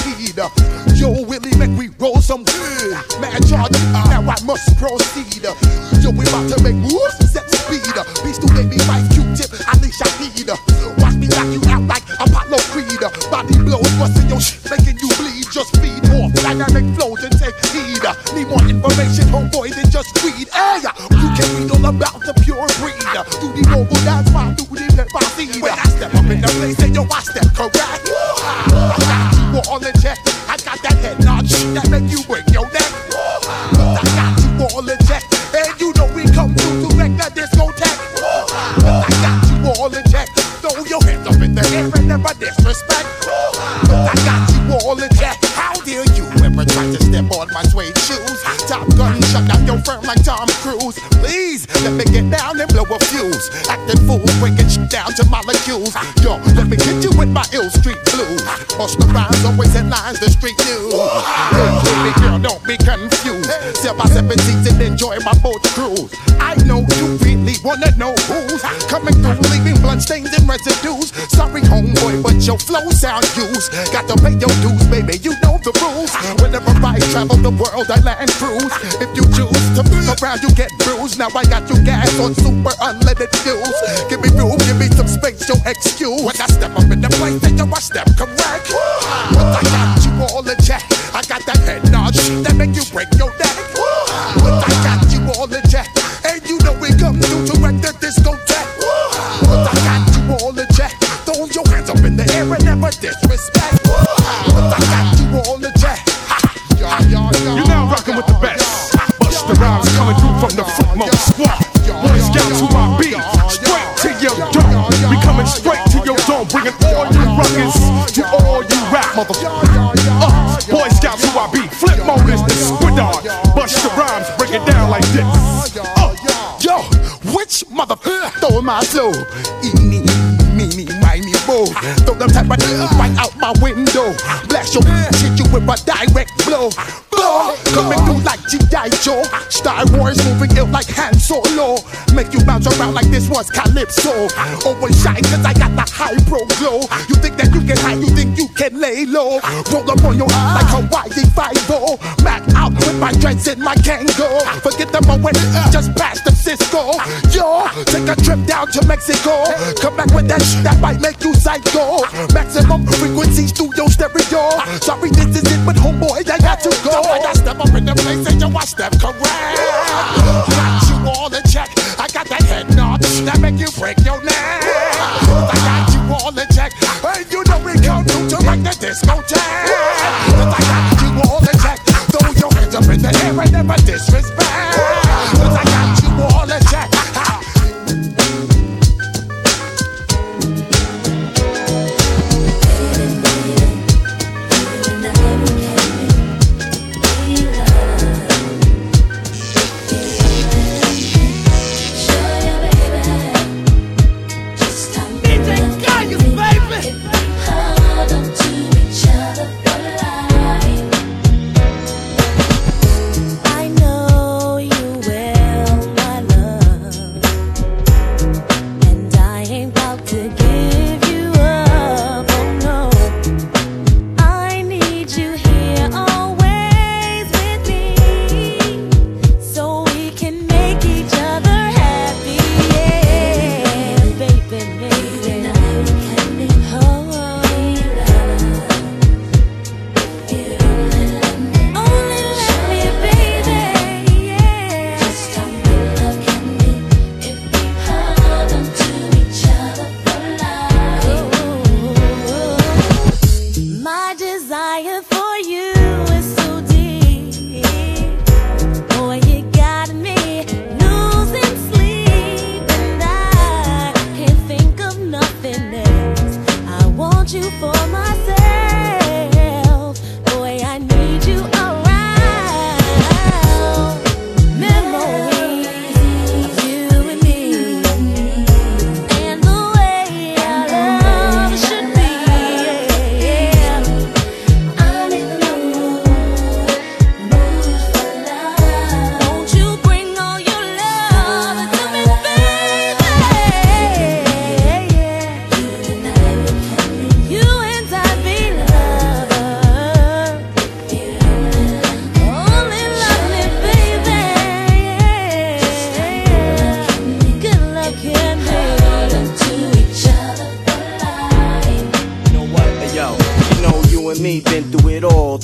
The street. Hey, baby girl, don't be confused. Step by seven seats and enjoy my boat cruise. I know you really wanna know who's coming through, leaving blood stains and residues. Sorry, homeboy, but your flow sound used. Got to pay your dues, baby. You know the rules. Whenever I travel the world, I land cruise. If you choose to move around, you get bruised. Now I got you gas on super unleaded fuels. Give me room, give me some space, your excuse. When I step up in the place, then yo, I step correct. My flow? Eeny, meeny, miny, mo. Throw them type of right out my window. Blast your hit you with a direct blow. Blow, coming through like G.I. Joe. Star Wars moving ill like Han Solo. Make you bounce around like this was Calypso. Always shine cause I got the high pro glow. You think that you can hide, you think you can lay low. Roll up on your eye like Hawaii 5 Mac out with my dreads in my to Mexico. Come back with that shit that might make you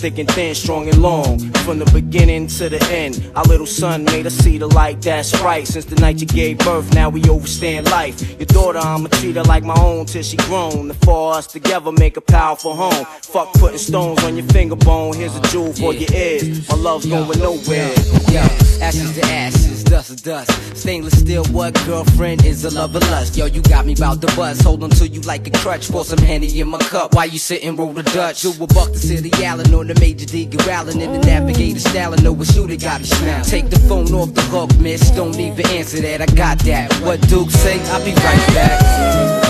thick and thin, strong and long. From the beginning to the end, our little son made us see the light. That's right. Since the night you gave birth, now we overstand life. Your daughter, I'ma treat her like my own till she grown. The four of us together make a powerful home. Fuck putting stones on your finger bone. Here's a jewel for your ears. My love's going nowhere. Yo, ashes to ashes, dust to dust. Stainless steel, what girlfriend is a lover lust? Yo, you got me bout the buzz. Hold on to you like a crutch. Pour some Henny in my cup. Why you sitting roll the Dutch? Do a buck to City Allen on the Major D. Allen in the navigator style. I know what shooter got a smile. Take the phone off the hook, miss. Don't even answer that. I got that. What Duke say? I'll be right back.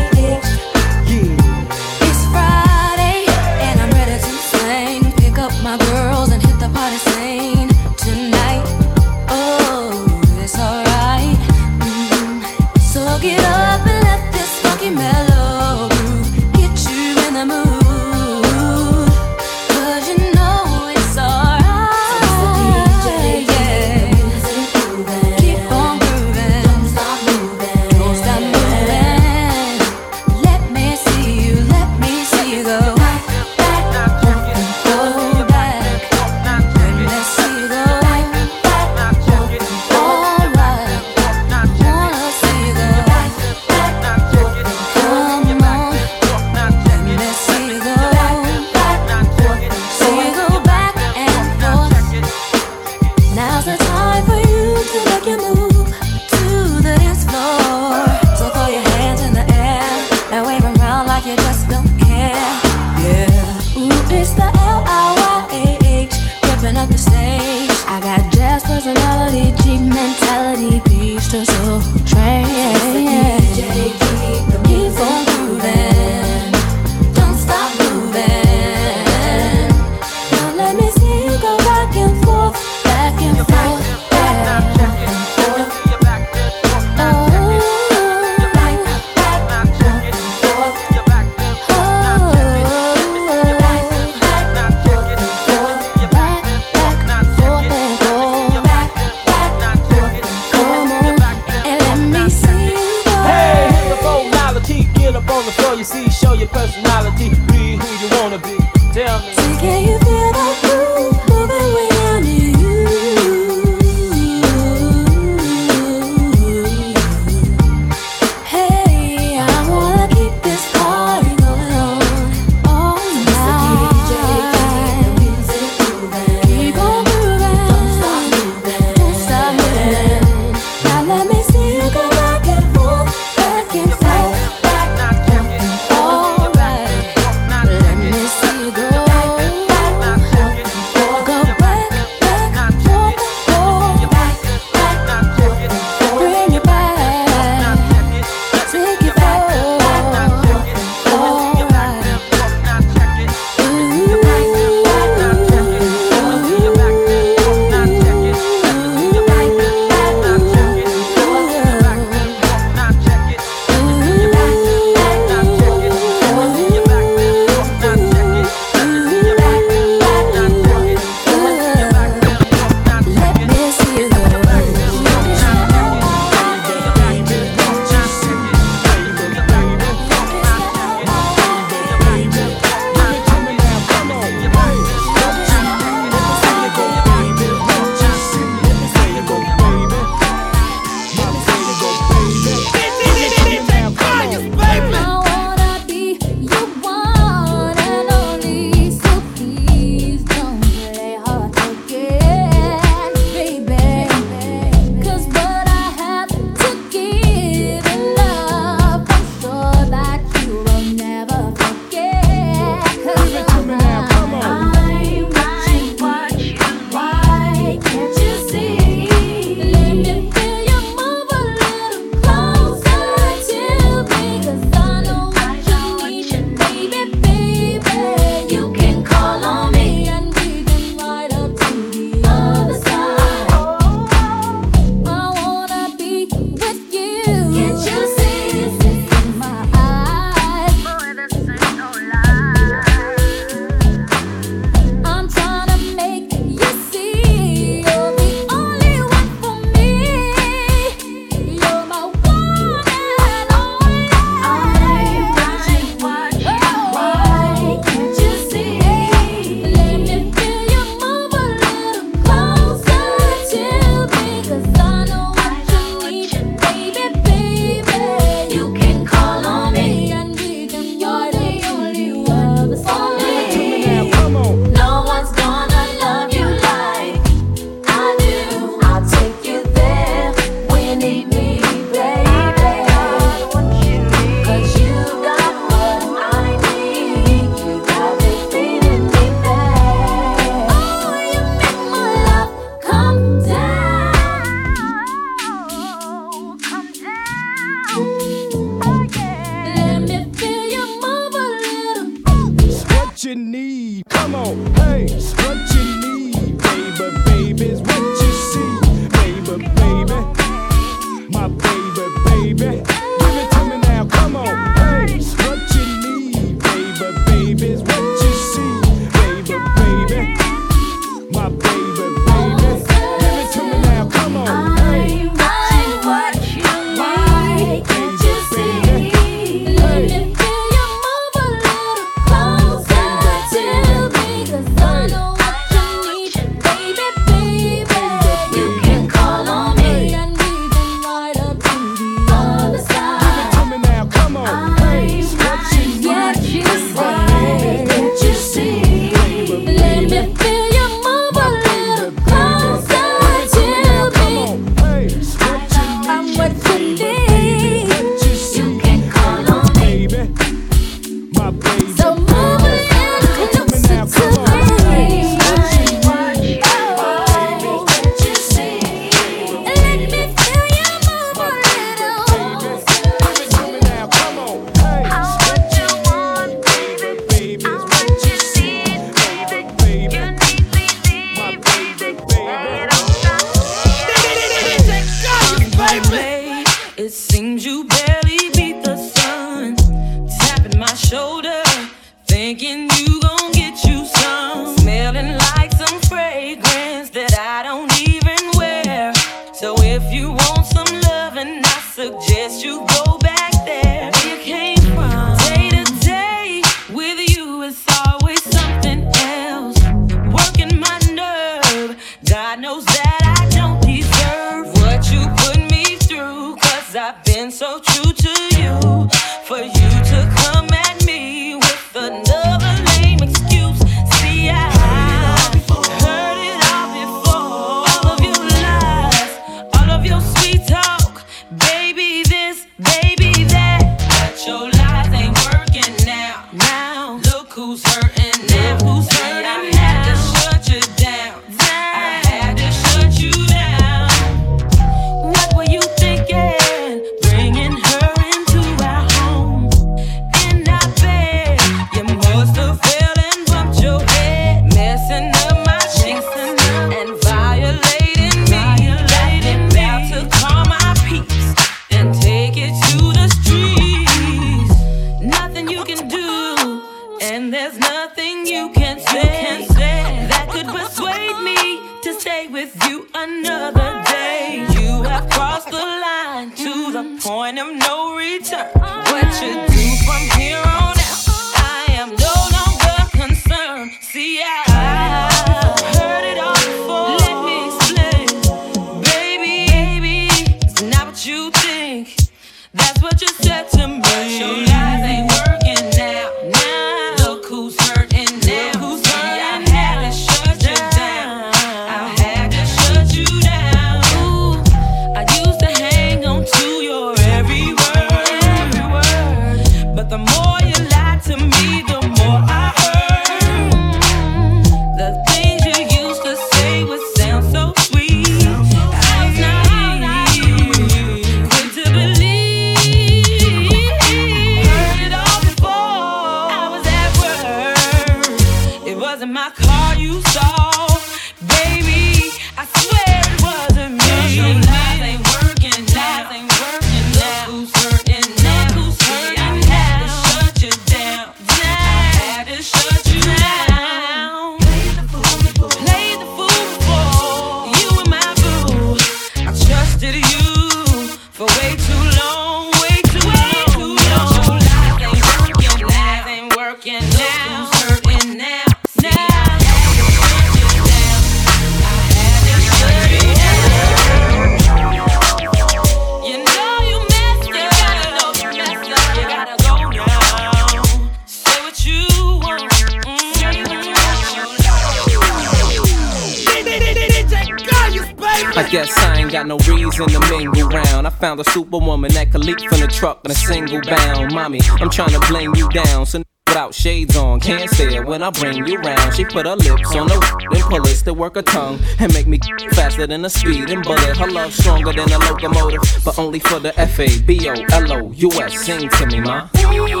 when I bring you round. She put her lips on the then pull it to work her tongue and make me faster than a speeding bullet. Her love stronger than a locomotive, but only for the F A B O L O U S. Sing to me, ma. Baby, you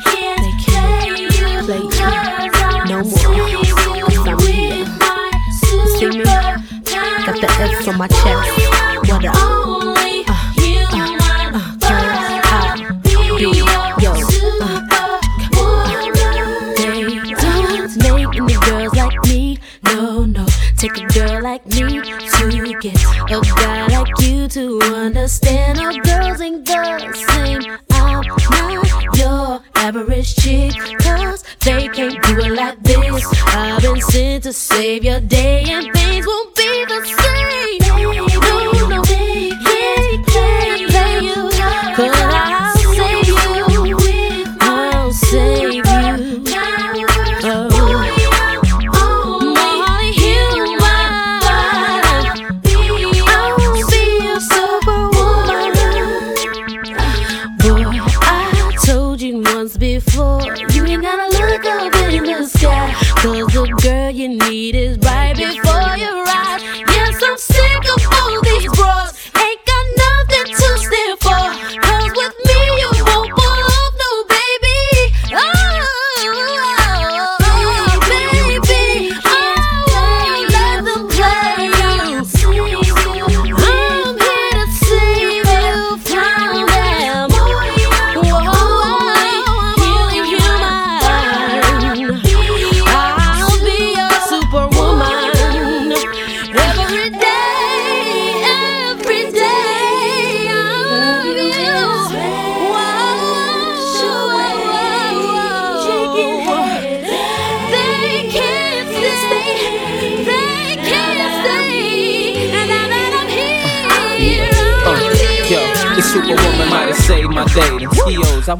can't, they play you. Cause I'm Got the F on my chest. What up?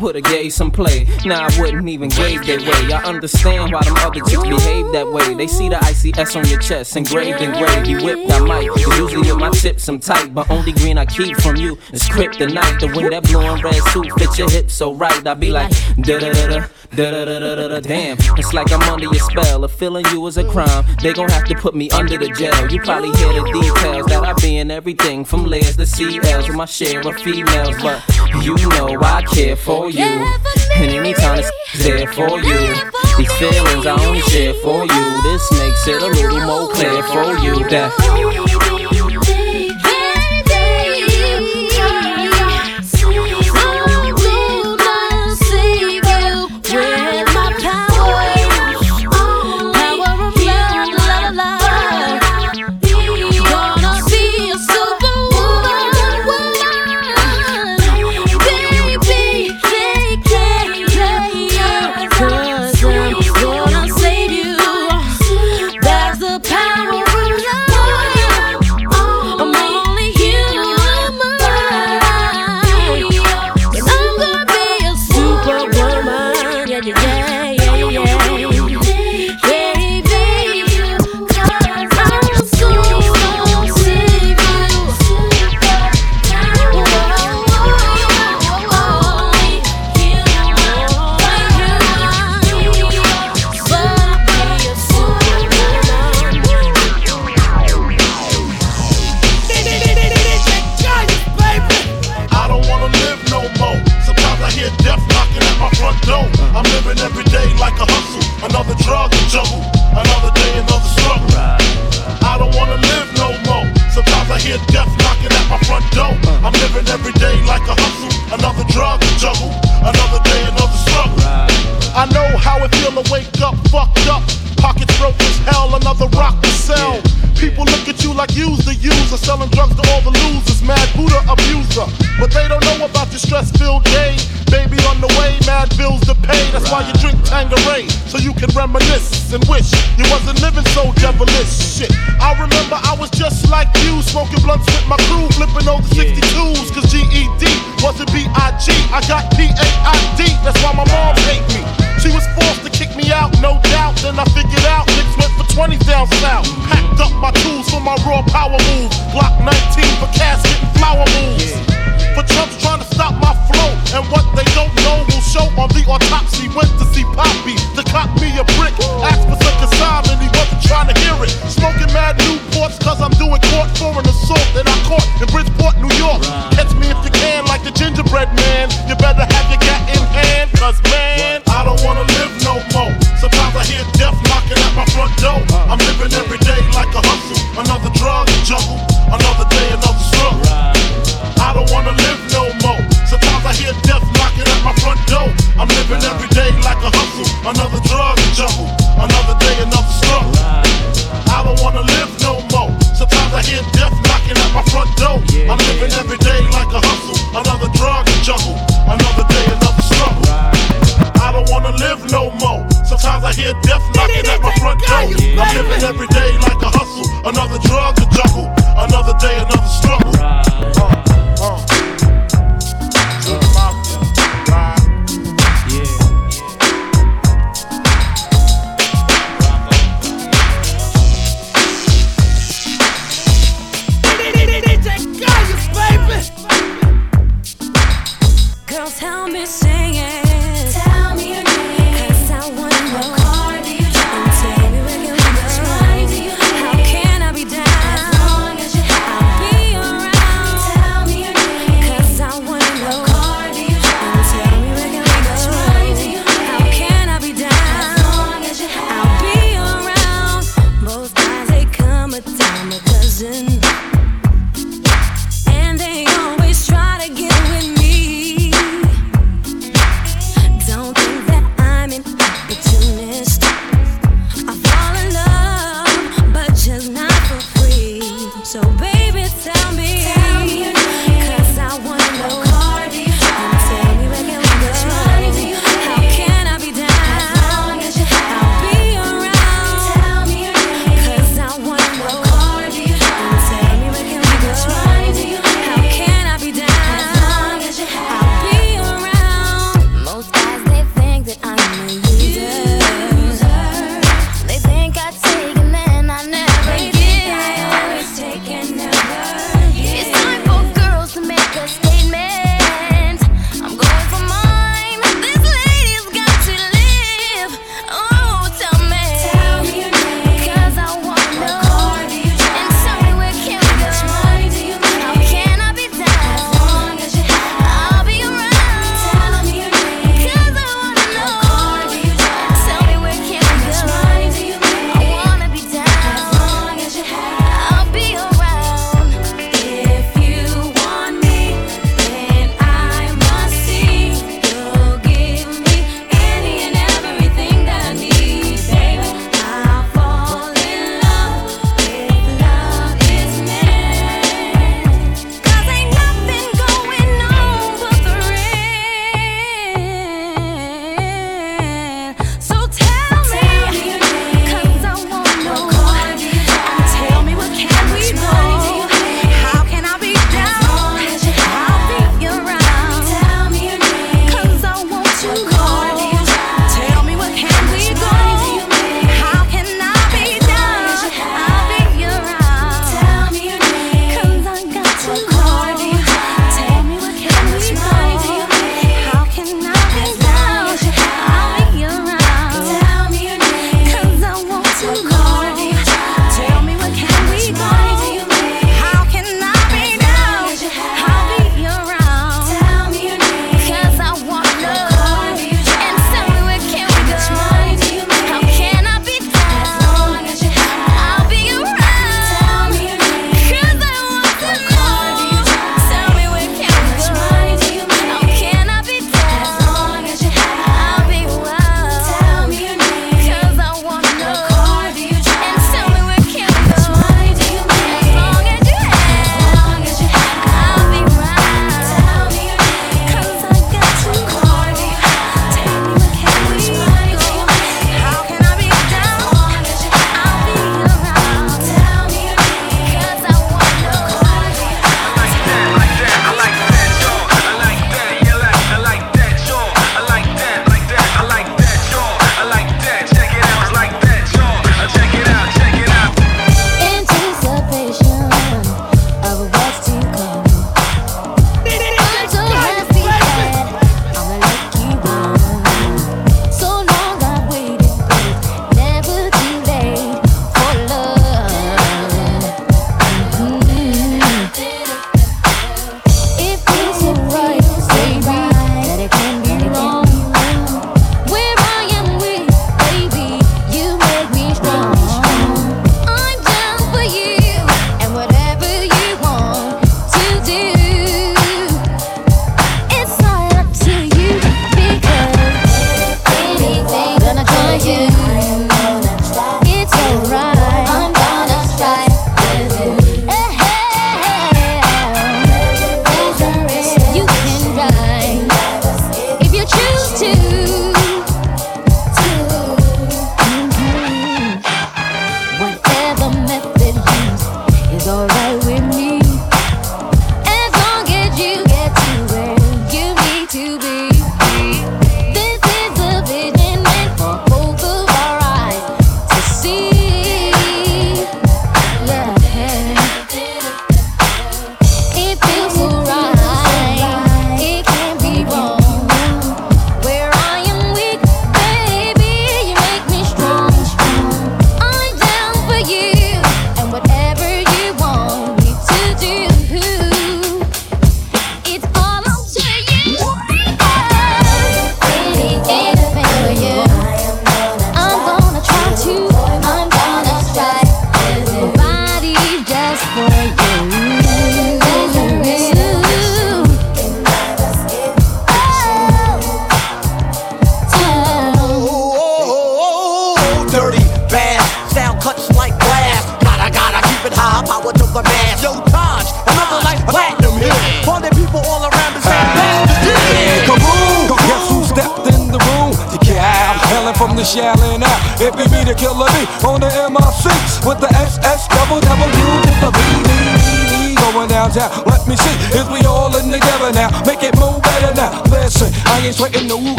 Put a gay some play. Now nah, I wouldn't even gave their way. I understand why them other chicks behave that way. They see the ICS on your chest, engraved and engraved. You whipped, mic. might. Usually with my tips, I'm tight, but only green I keep from you is kryptonite. The wind that blowing red suit fit your hips so right. I be like da da da da. Da da da da da da. Damn, it's like I'm under your spell. If feeling you is a crime, they gon' have to put me under the jail. You probably hear the details that I be in everything from layers to CLs with my share of females, but you know I care for you. And anytime it's there for you. These feelings I only share for you. This makes it a little more clear for you that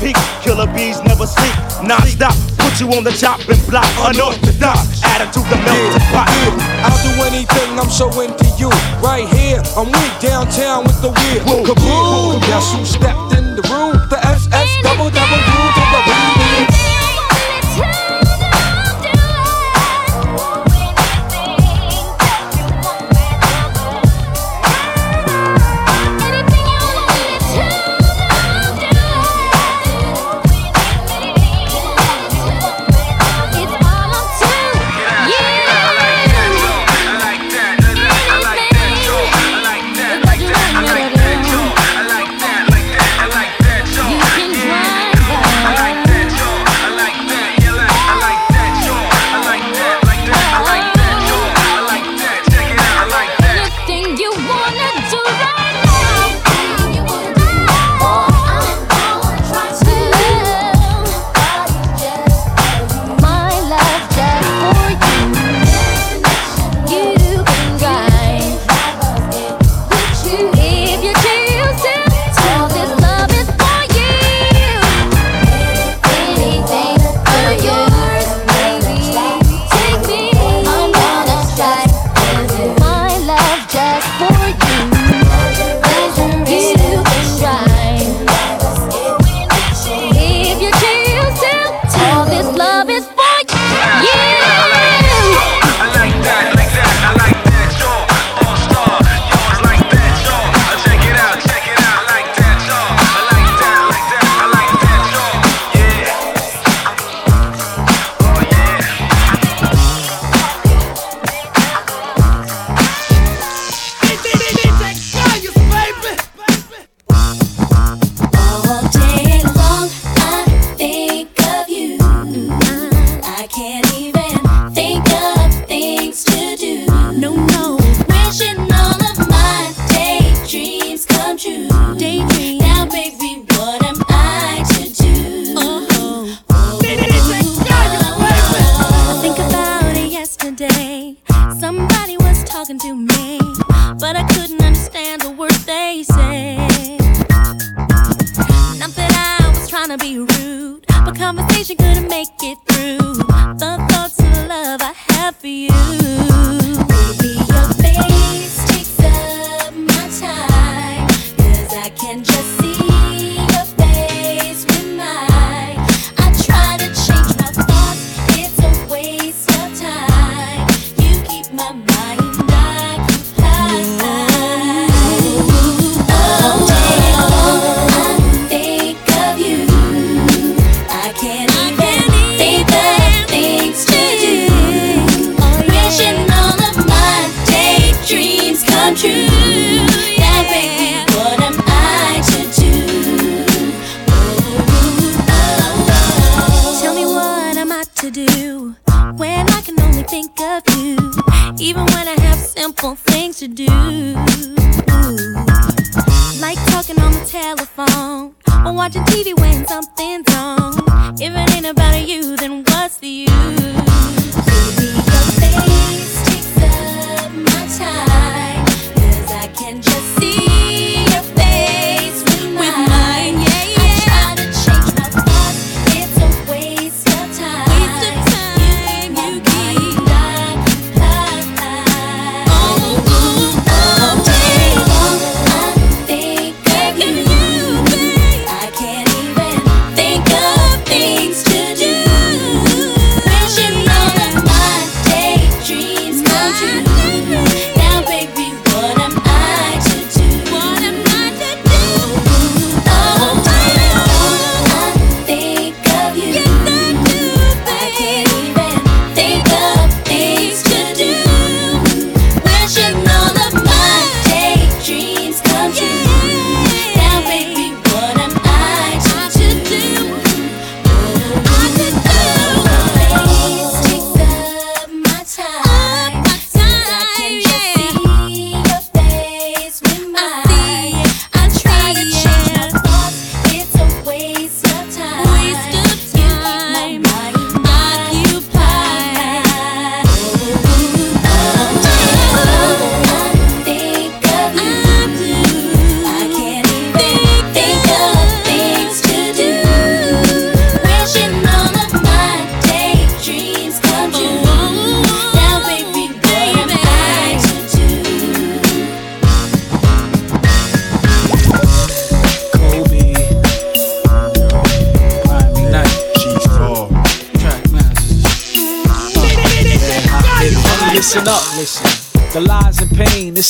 peak. Killer bees never sleep. Non stop, put you on the chopping block. Unorthodox attitude to melt the pot. I'll do anything, I'm so into you. Right here, I'm with downtown with the weird. Kaboom! Guess who stepped in the room? The SS double double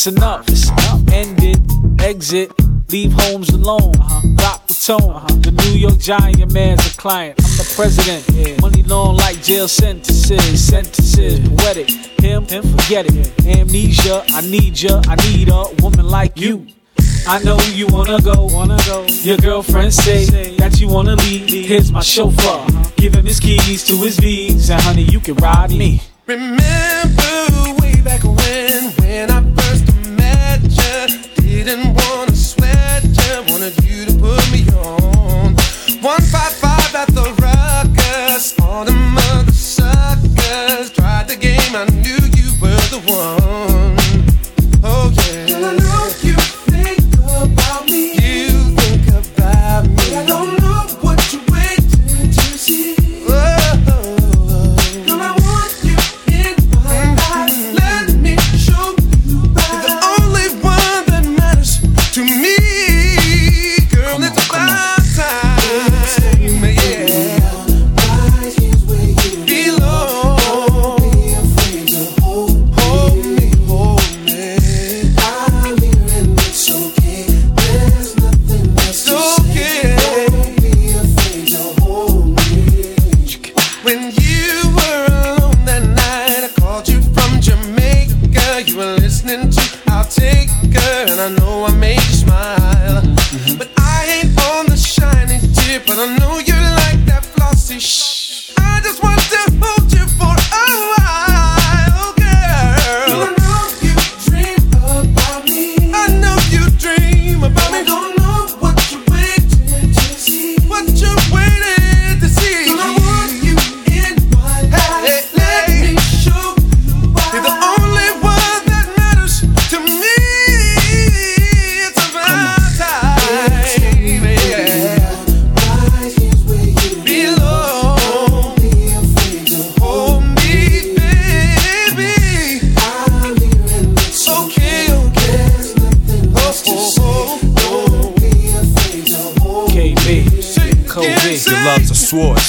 it's enough. It's enough. End it, exit, leave homes alone. Rock the tone. The New York Giant man's a client. I'm the president. Money long like jail sentences. Sentences, poetic. Him, him, forget it. Amnesia, I need ya. I need a woman like you. I know you wanna go, wanna go. Your girlfriend say that you wanna leave. Here's my chauffeur. Uh-huh. Give him his keys to his V's, and honey, you can ride me. Remember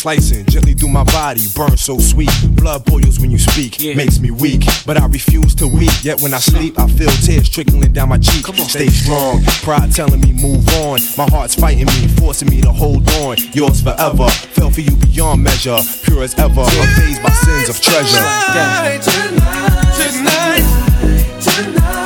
slicing gently through my body, burn so sweet. Blood boils when you speak, makes me weak, but I refuse to weep. Yet when I sleep, I feel tears trickling down my cheek. Stay strong, pride telling me move on. My heart's fighting me, forcing me to hold on. Yours forever, fell for you beyond measure, pure as ever, unfazed by sins of treasure. Tonight, tonight, tonight, let's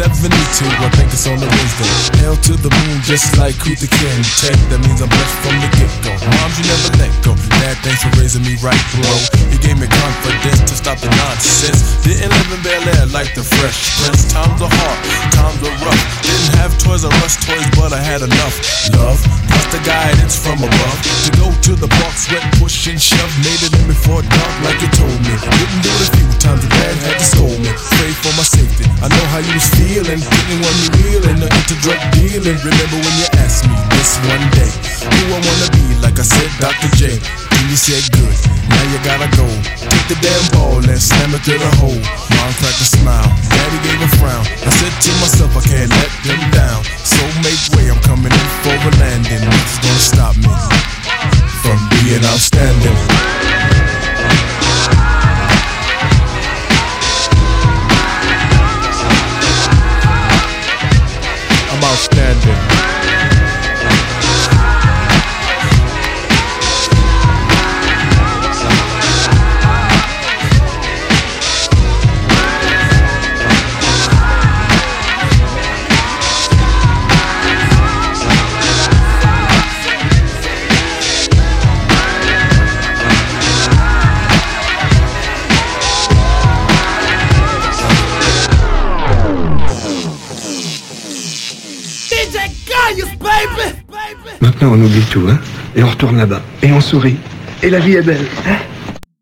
3672, I think it's on the wisdom. Hell to the moon, just like Kuta Ken. Tech, that means I'm blessed from the get go. Moms, you never let go. Dad, thanks for raising me right, bro. He gave me confidence to stop the nonsense. Didn't live in Bel Air like the fresh prince. Times are hard, times are rough. Didn't have Toys R Us toys, but I had enough love. Plus the guidance from above. To go to the park, sweat, push and shove. Made it in before dark, like you told me. Didn't do it a few times, the dad had to scold me. Pray for my safety. I know how you was feeling. Didn't want me reeling, no into drug dealing. Remember when you asked me this one day, who I wanna be? Like I said, Dr. J. And you said good. Now you gotta go. Take the damn ball and slam it through the hole. Mom cracked a smile. Daddy gave a frown. I said to myself, I can't let them down. So make way, I'm coming in for a landing. Nothing's gonna stop me from being outstanding. I'm outstanding. On oublie tout, hein Et on retourne là-bas. Et on sourit. Et la vie est belle, hein